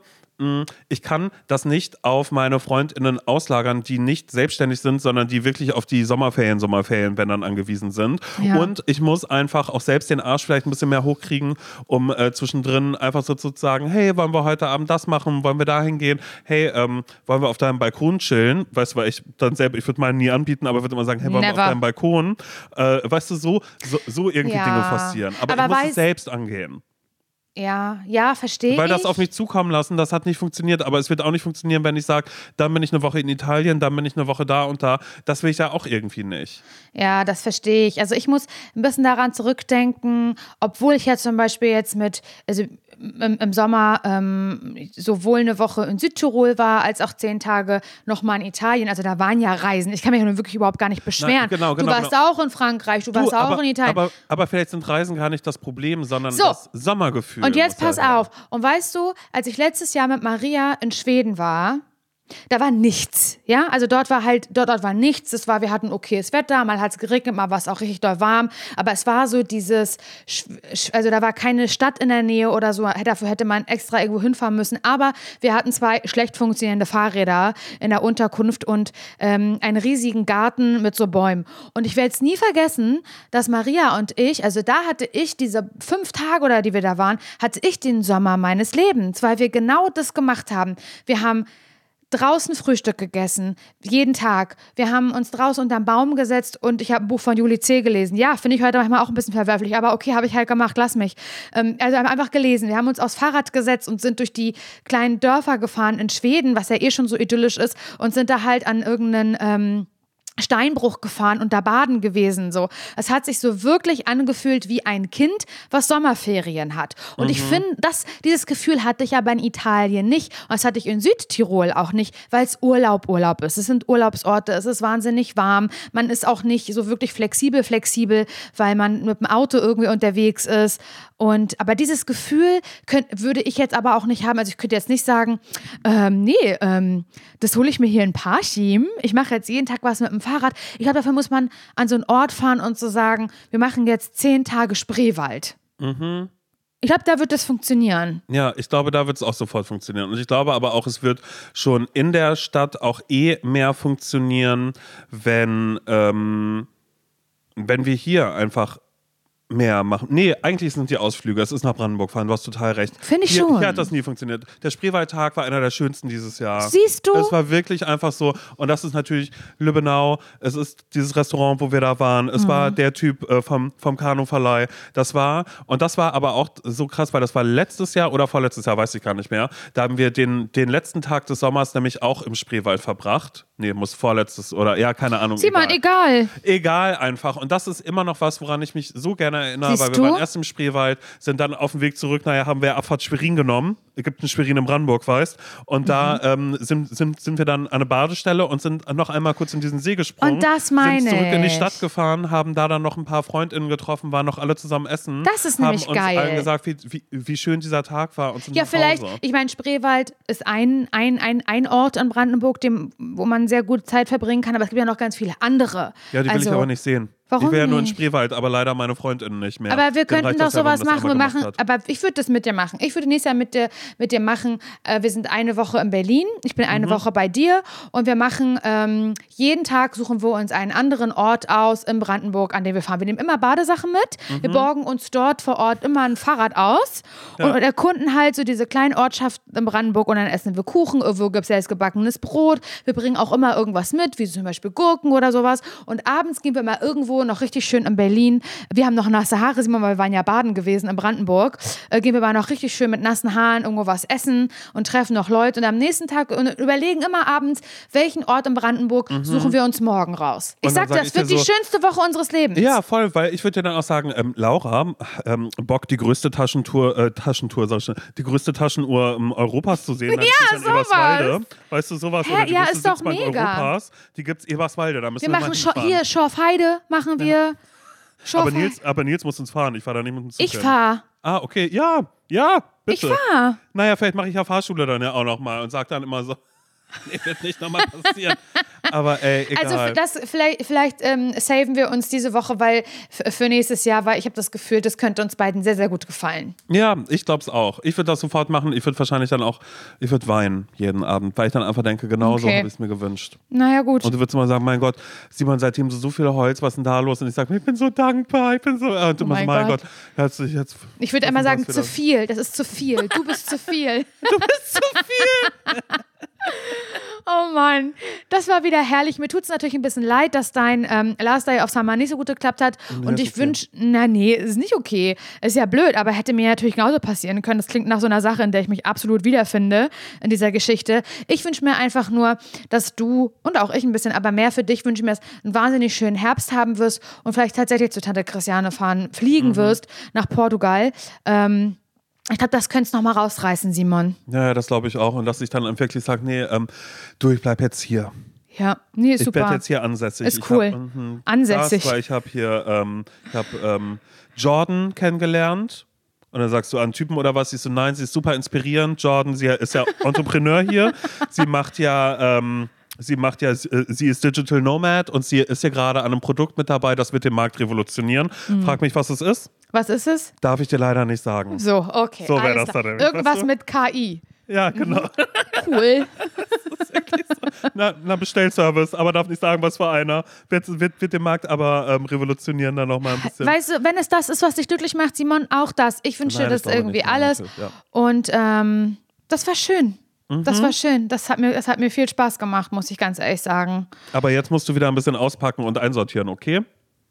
ich kann das nicht auf meine FreundInnen auslagern, die nicht selbstständig sind, sondern die wirklich auf die Sommerferien, Sommerferien, wenn dann angewiesen sind. Ja. Und ich muss einfach auch selbst den Arsch vielleicht ein bisschen mehr hochkriegen, um äh, zwischendrin einfach so zu sagen, hey, wollen wir heute Abend das machen? Wollen wir da hingehen? Hey, ähm, wollen wir auf deinem Balkon chillen? Weißt du, weil ich dann selber, ich würde meinen nie anbieten, aber würde immer sagen, hey, wollen wir Never. auf deinem Balkon? Äh, weißt du, so, so, so irgendwie Ja. Dinge forcieren. Aber, Aber ich muss es selbst angehen. Ja, ja, verstehe ich. Weil das auf mich zukommen lassen, das hat nicht funktioniert. Aber es wird auch nicht funktionieren, wenn ich sage, dann bin ich eine Woche in Italien, dann bin ich eine Woche da und da. Das will ich ja auch irgendwie nicht. Ja, das verstehe ich. Also ich muss ein bisschen daran zurückdenken, obwohl ich ja zum Beispiel jetzt mit, also im, im Sommer ähm, sowohl eine Woche in Südtirol war, als auch zehn Tage nochmal in Italien. Also da waren ja Reisen. Ich kann mich nun wirklich überhaupt gar nicht beschweren. genau, du genau, warst genau. auch in Frankreich, du, warst auch aber, in Italien. Aber, aber vielleicht sind Reisen gar nicht das Problem, sondern So. das Sommergefühl. Und jetzt pass ja auf. Und weißt du, als ich letztes Jahr mit Maria in Schweden war, da war nichts, ja, also dort war halt, dort, dort war nichts, es war, wir hatten okayes Wetter, mal hat es geregnet, mal war es auch richtig doll warm, aber es war so dieses, also da war keine Stadt in der Nähe oder so, dafür hätte man extra irgendwo hinfahren müssen, aber wir hatten zwei schlecht funktionierende Fahrräder in der Unterkunft und ähm, einen riesigen Garten mit so Bäumen. Und ich werde es nie vergessen, dass Maria und ich, also da hatte ich diese fünf Tage oder die wir da waren, hatte ich den Sommer meines Lebens, weil wir genau das gemacht haben. Wir haben draußen Frühstück gegessen, jeden Tag. Wir haben uns draußen unterm Baum gesetzt und ich habe ein Buch von Juli C. gelesen. Ja, finde ich heute manchmal auch ein bisschen verwerflich, aber okay, habe ich halt gemacht, lass mich. Ähm, also haben einfach gelesen. Wir haben uns aufs Fahrrad gesetzt und sind durch die kleinen Dörfer gefahren in Schweden, was ja eh schon so idyllisch ist, und sind da halt an irgendeinen ähm, Steinbruch gefahren und da baden gewesen. So, es hat sich so wirklich angefühlt wie ein Kind, was Sommerferien hat. Und ich finde, dass dieses Gefühl hatte ich aber in Italien nicht. Und das hatte ich in Südtirol auch nicht, weil es Urlaub Urlaub ist. Es sind Urlaubsorte, es ist wahnsinnig warm. Man ist auch nicht so wirklich flexibel flexibel, weil man mit dem Auto irgendwie unterwegs ist. Und aber dieses Gefühl könnt, würde ich jetzt aber auch nicht haben. Also ich könnte jetzt nicht sagen, ähm, nee, ähm, das hole ich mir hier in Parchim. Ich mache jetzt jeden Tag was mit dem Fahrrad. Ich glaube, dafür muss man an so einen Ort fahren und so sagen, wir machen jetzt zehn Tage Spreewald. Ich glaube, da wird das funktionieren. Ja, ich glaube, da wird es auch sofort funktionieren. Und ich glaube aber auch, es wird schon in der Stadt auch eh mehr funktionieren, wenn, ähm, wenn wir hier einfach mehr machen. Nee, eigentlich sind die Ausflüge. Es ist nach Brandenburg fahren, du hast total recht. Finde ich hier, schon. Hier hat das nie funktioniert. Der Spreewaldtag war einer der schönsten dieses Jahr. Siehst du? Es war wirklich einfach so. Und das ist natürlich Lübbenau. Es ist dieses Restaurant, wo wir da waren. Es Mhm. war der Typ äh, vom, vom Kanuverleih. Das war, und das war aber auch so krass, weil das war letztes Jahr oder vorletztes Jahr, weiß ich gar nicht mehr. Da haben wir den, den letzten Tag des Sommers nämlich auch im Spreewald verbracht. Nee, muss vorletztes oder ja, keine Ahnung. Simon, egal. Egal einfach. Und das ist immer noch was, woran ich mich so gerne erinnere, Siehst weil wir du? waren erst im Spreewald, sind dann auf dem Weg zurück, naja, haben wir Abfahrt Schwerin genommen. Ägypten Schwerin in Brandenburg, weißt. Und da Mhm. ähm, sind, sind, sind wir dann an eine Badestelle und sind noch einmal kurz in diesen See gesprungen. Und das meine Sind zurück in die. Stadt gefahren, haben da dann noch ein paar FreundInnen getroffen, waren noch alle zusammen essen. Das ist haben nämlich uns geil. allen gesagt, wie, wie, wie schön dieser Tag war und sind Ja, vielleicht, Hause. ich meine, Spreewald ist ein, ein, ein, ein Ort in Brandenburg, dem, wo man sehr gut Zeit verbringen kann, aber es gibt ja noch ganz viele andere. Ja, die will also, ich aber nicht sehen. Warum ich will ja nur in? Spreewald, aber leider meine FreundInnen nicht mehr. Aber wir könnten doch ja, sowas das machen. Wir machen, hat. aber ich würde das mit dir machen. Ich würde nächstes Jahr mit dir, mit dir machen. Äh, wir sind eine Woche in Berlin. Ich bin Mhm. eine Woche bei dir und wir machen ähm, jeden Tag suchen wir uns einen anderen Ort aus in Brandenburg, an dem wir fahren. Wir nehmen immer Badesachen mit. Mhm. Wir borgen uns dort vor Ort immer ein Fahrrad aus und, und erkunden halt so diese kleinen Ortschaften in Brandenburg und dann essen wir Kuchen. Irgendwo gibt es selbstgebackenes Brot. Wir bringen auch immer irgendwas mit, wie zum Beispiel Gurken oder sowas. Und abends gehen wir mal irgendwo noch richtig schön in Berlin. Wir haben noch nasse Haare, Simon, weil wir waren ja baden gewesen in Brandenburg. Äh, gehen wir mal noch richtig schön mit nassen Haaren irgendwo was essen und treffen noch Leute. Und am nächsten Tag und überlegen immer abends, welchen Ort in Brandenburg suchen wir uns morgen raus. Ich Mhm. Sag dir, sag das ich wird die so- schönste Woche unseres Lebens. Ja, voll, weil ich würde dir dann auch sagen, ähm, Laura, ähm, Bock, die größte Taschentour, äh, Taschentour, sag ich die größte Taschenuhr ähm, Europas zu sehen. Dann Ja, sowas. Weißt du, sowas. Hä, ja, ist doch mega. Europas, die gibt's Eberswalde, da müssen Wir wir, machen mal hinfahren. hier Schorfheide, machen wir. aber, Schorfheide. Nils, aber Nils muss uns fahren, ich fahre da nicht mit dem Zug Ich hin. fahr. Ah, okay, ja, ja, Ich bitte. fahr. Naja, vielleicht mache ich ja Fahrschule dann ja auch nochmal und sag dann immer so, nee, wird nicht nochmal passieren. aber ey, egal. Also das vielleicht, vielleicht ähm, saven wir uns diese Woche, weil für nächstes Jahr, weil ich habe das Gefühl, das könnte uns beiden sehr, sehr gut gefallen. Ja, ich glaube es auch. Ich würde das sofort machen. Ich würde wahrscheinlich dann auch, ich würde weinen jeden Abend, weil ich dann einfach denke, genau so Okay. habe ich es mir gewünscht. Naja, gut. Und du würdest immer sagen, mein Gott, Simon, seitdem so, so viel Holz, was ist denn da los? Und ich sage, ich bin so dankbar, ich bin so, äh, und du Oh so, mein mein Gott, Gott. herzlich jetzt. ich würde einmal sagen, zu viel. Das ist zu viel. Du bist zu viel. Du bist zu viel. Oh Mann, das war wieder herrlich. Mir tut es natürlich ein bisschen leid, dass dein ähm, Last Day of Summer nicht so gut geklappt hat. und ist ich wünsche, na nee, ist nicht okay. Ist ja blöd, aber hätte mir natürlich genauso passieren können. Das klingt nach so einer Sache, in der ich mich absolut wiederfinde in dieser Geschichte. Ich wünsche mir einfach nur, dass du und auch ich ein bisschen, aber mehr für dich wünsche mir, dass du einen wahnsinnig schönen Herbst haben wirst und vielleicht tatsächlich zu Tante Christiane fahren, fliegen Mhm. wirst nach Portugal. Ähm, Ich glaube, das könnte es nochmal rausreißen, Simon. Ja, das glaube ich auch. Und dass ich dann wirklich sage, nee, ähm, du, ich bleib jetzt hier. Ja, nee, ist Ich super. werde jetzt hier ansässig. Ist ich cool. Hab, mhm, Ansässig. Das, weil ich habe hier, ähm, ich habe ähm, Jordan kennengelernt. Und dann sagst du an Typen oder was? Siehst du, nein, sie ist super inspirierend. Jordan, sie ist ja Entrepreneur hier. Sie macht ja, ähm, sie macht ja, äh, sie ist Digital Nomad und sie ist ja gerade an einem Produkt mit dabei, das wird den Markt revolutionieren. Mhm. Frag mich, was es ist. Was ist es? Darf ich dir leider nicht sagen. So, okay. So wär alles das dann nämlich, Irgendwas weißt du? mit KI. Ja, genau. Cool. Na, na, Bestellservice, aber darf nicht sagen, was für einer. Wird, wird, wird den Markt aber ähm, revolutionieren dann nochmal ein bisschen. weißt du, wenn es das ist, was dich glücklich macht, Simon, auch das. Ich wünsche dir das irgendwie alles. ja. Und ähm, das war schön. Das Mhm. war schön. Das hat, mir, das hat mir viel Spaß gemacht, muss ich ganz ehrlich sagen. Aber jetzt musst du wieder ein bisschen auspacken und einsortieren, okay?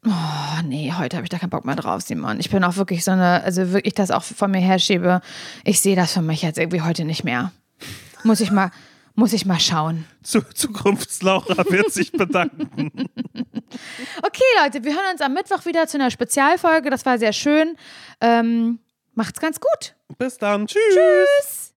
Oh nee, heute habe ich da keinen Bock mehr drauf, Simon. Ich bin auch wirklich so eine, also wirklich das auch von mir herschiebe. Ich sehe das für mich jetzt irgendwie heute nicht mehr. Muss ich mal, muss ich mal schauen. Zu, Zukunftslaura wird sich bedanken. Okay, Leute, wir hören uns am Mittwoch wieder zu einer Spezialfolge. Das war sehr schön. Ähm, macht's ganz gut. Bis dann. Tschüss. Tschüss.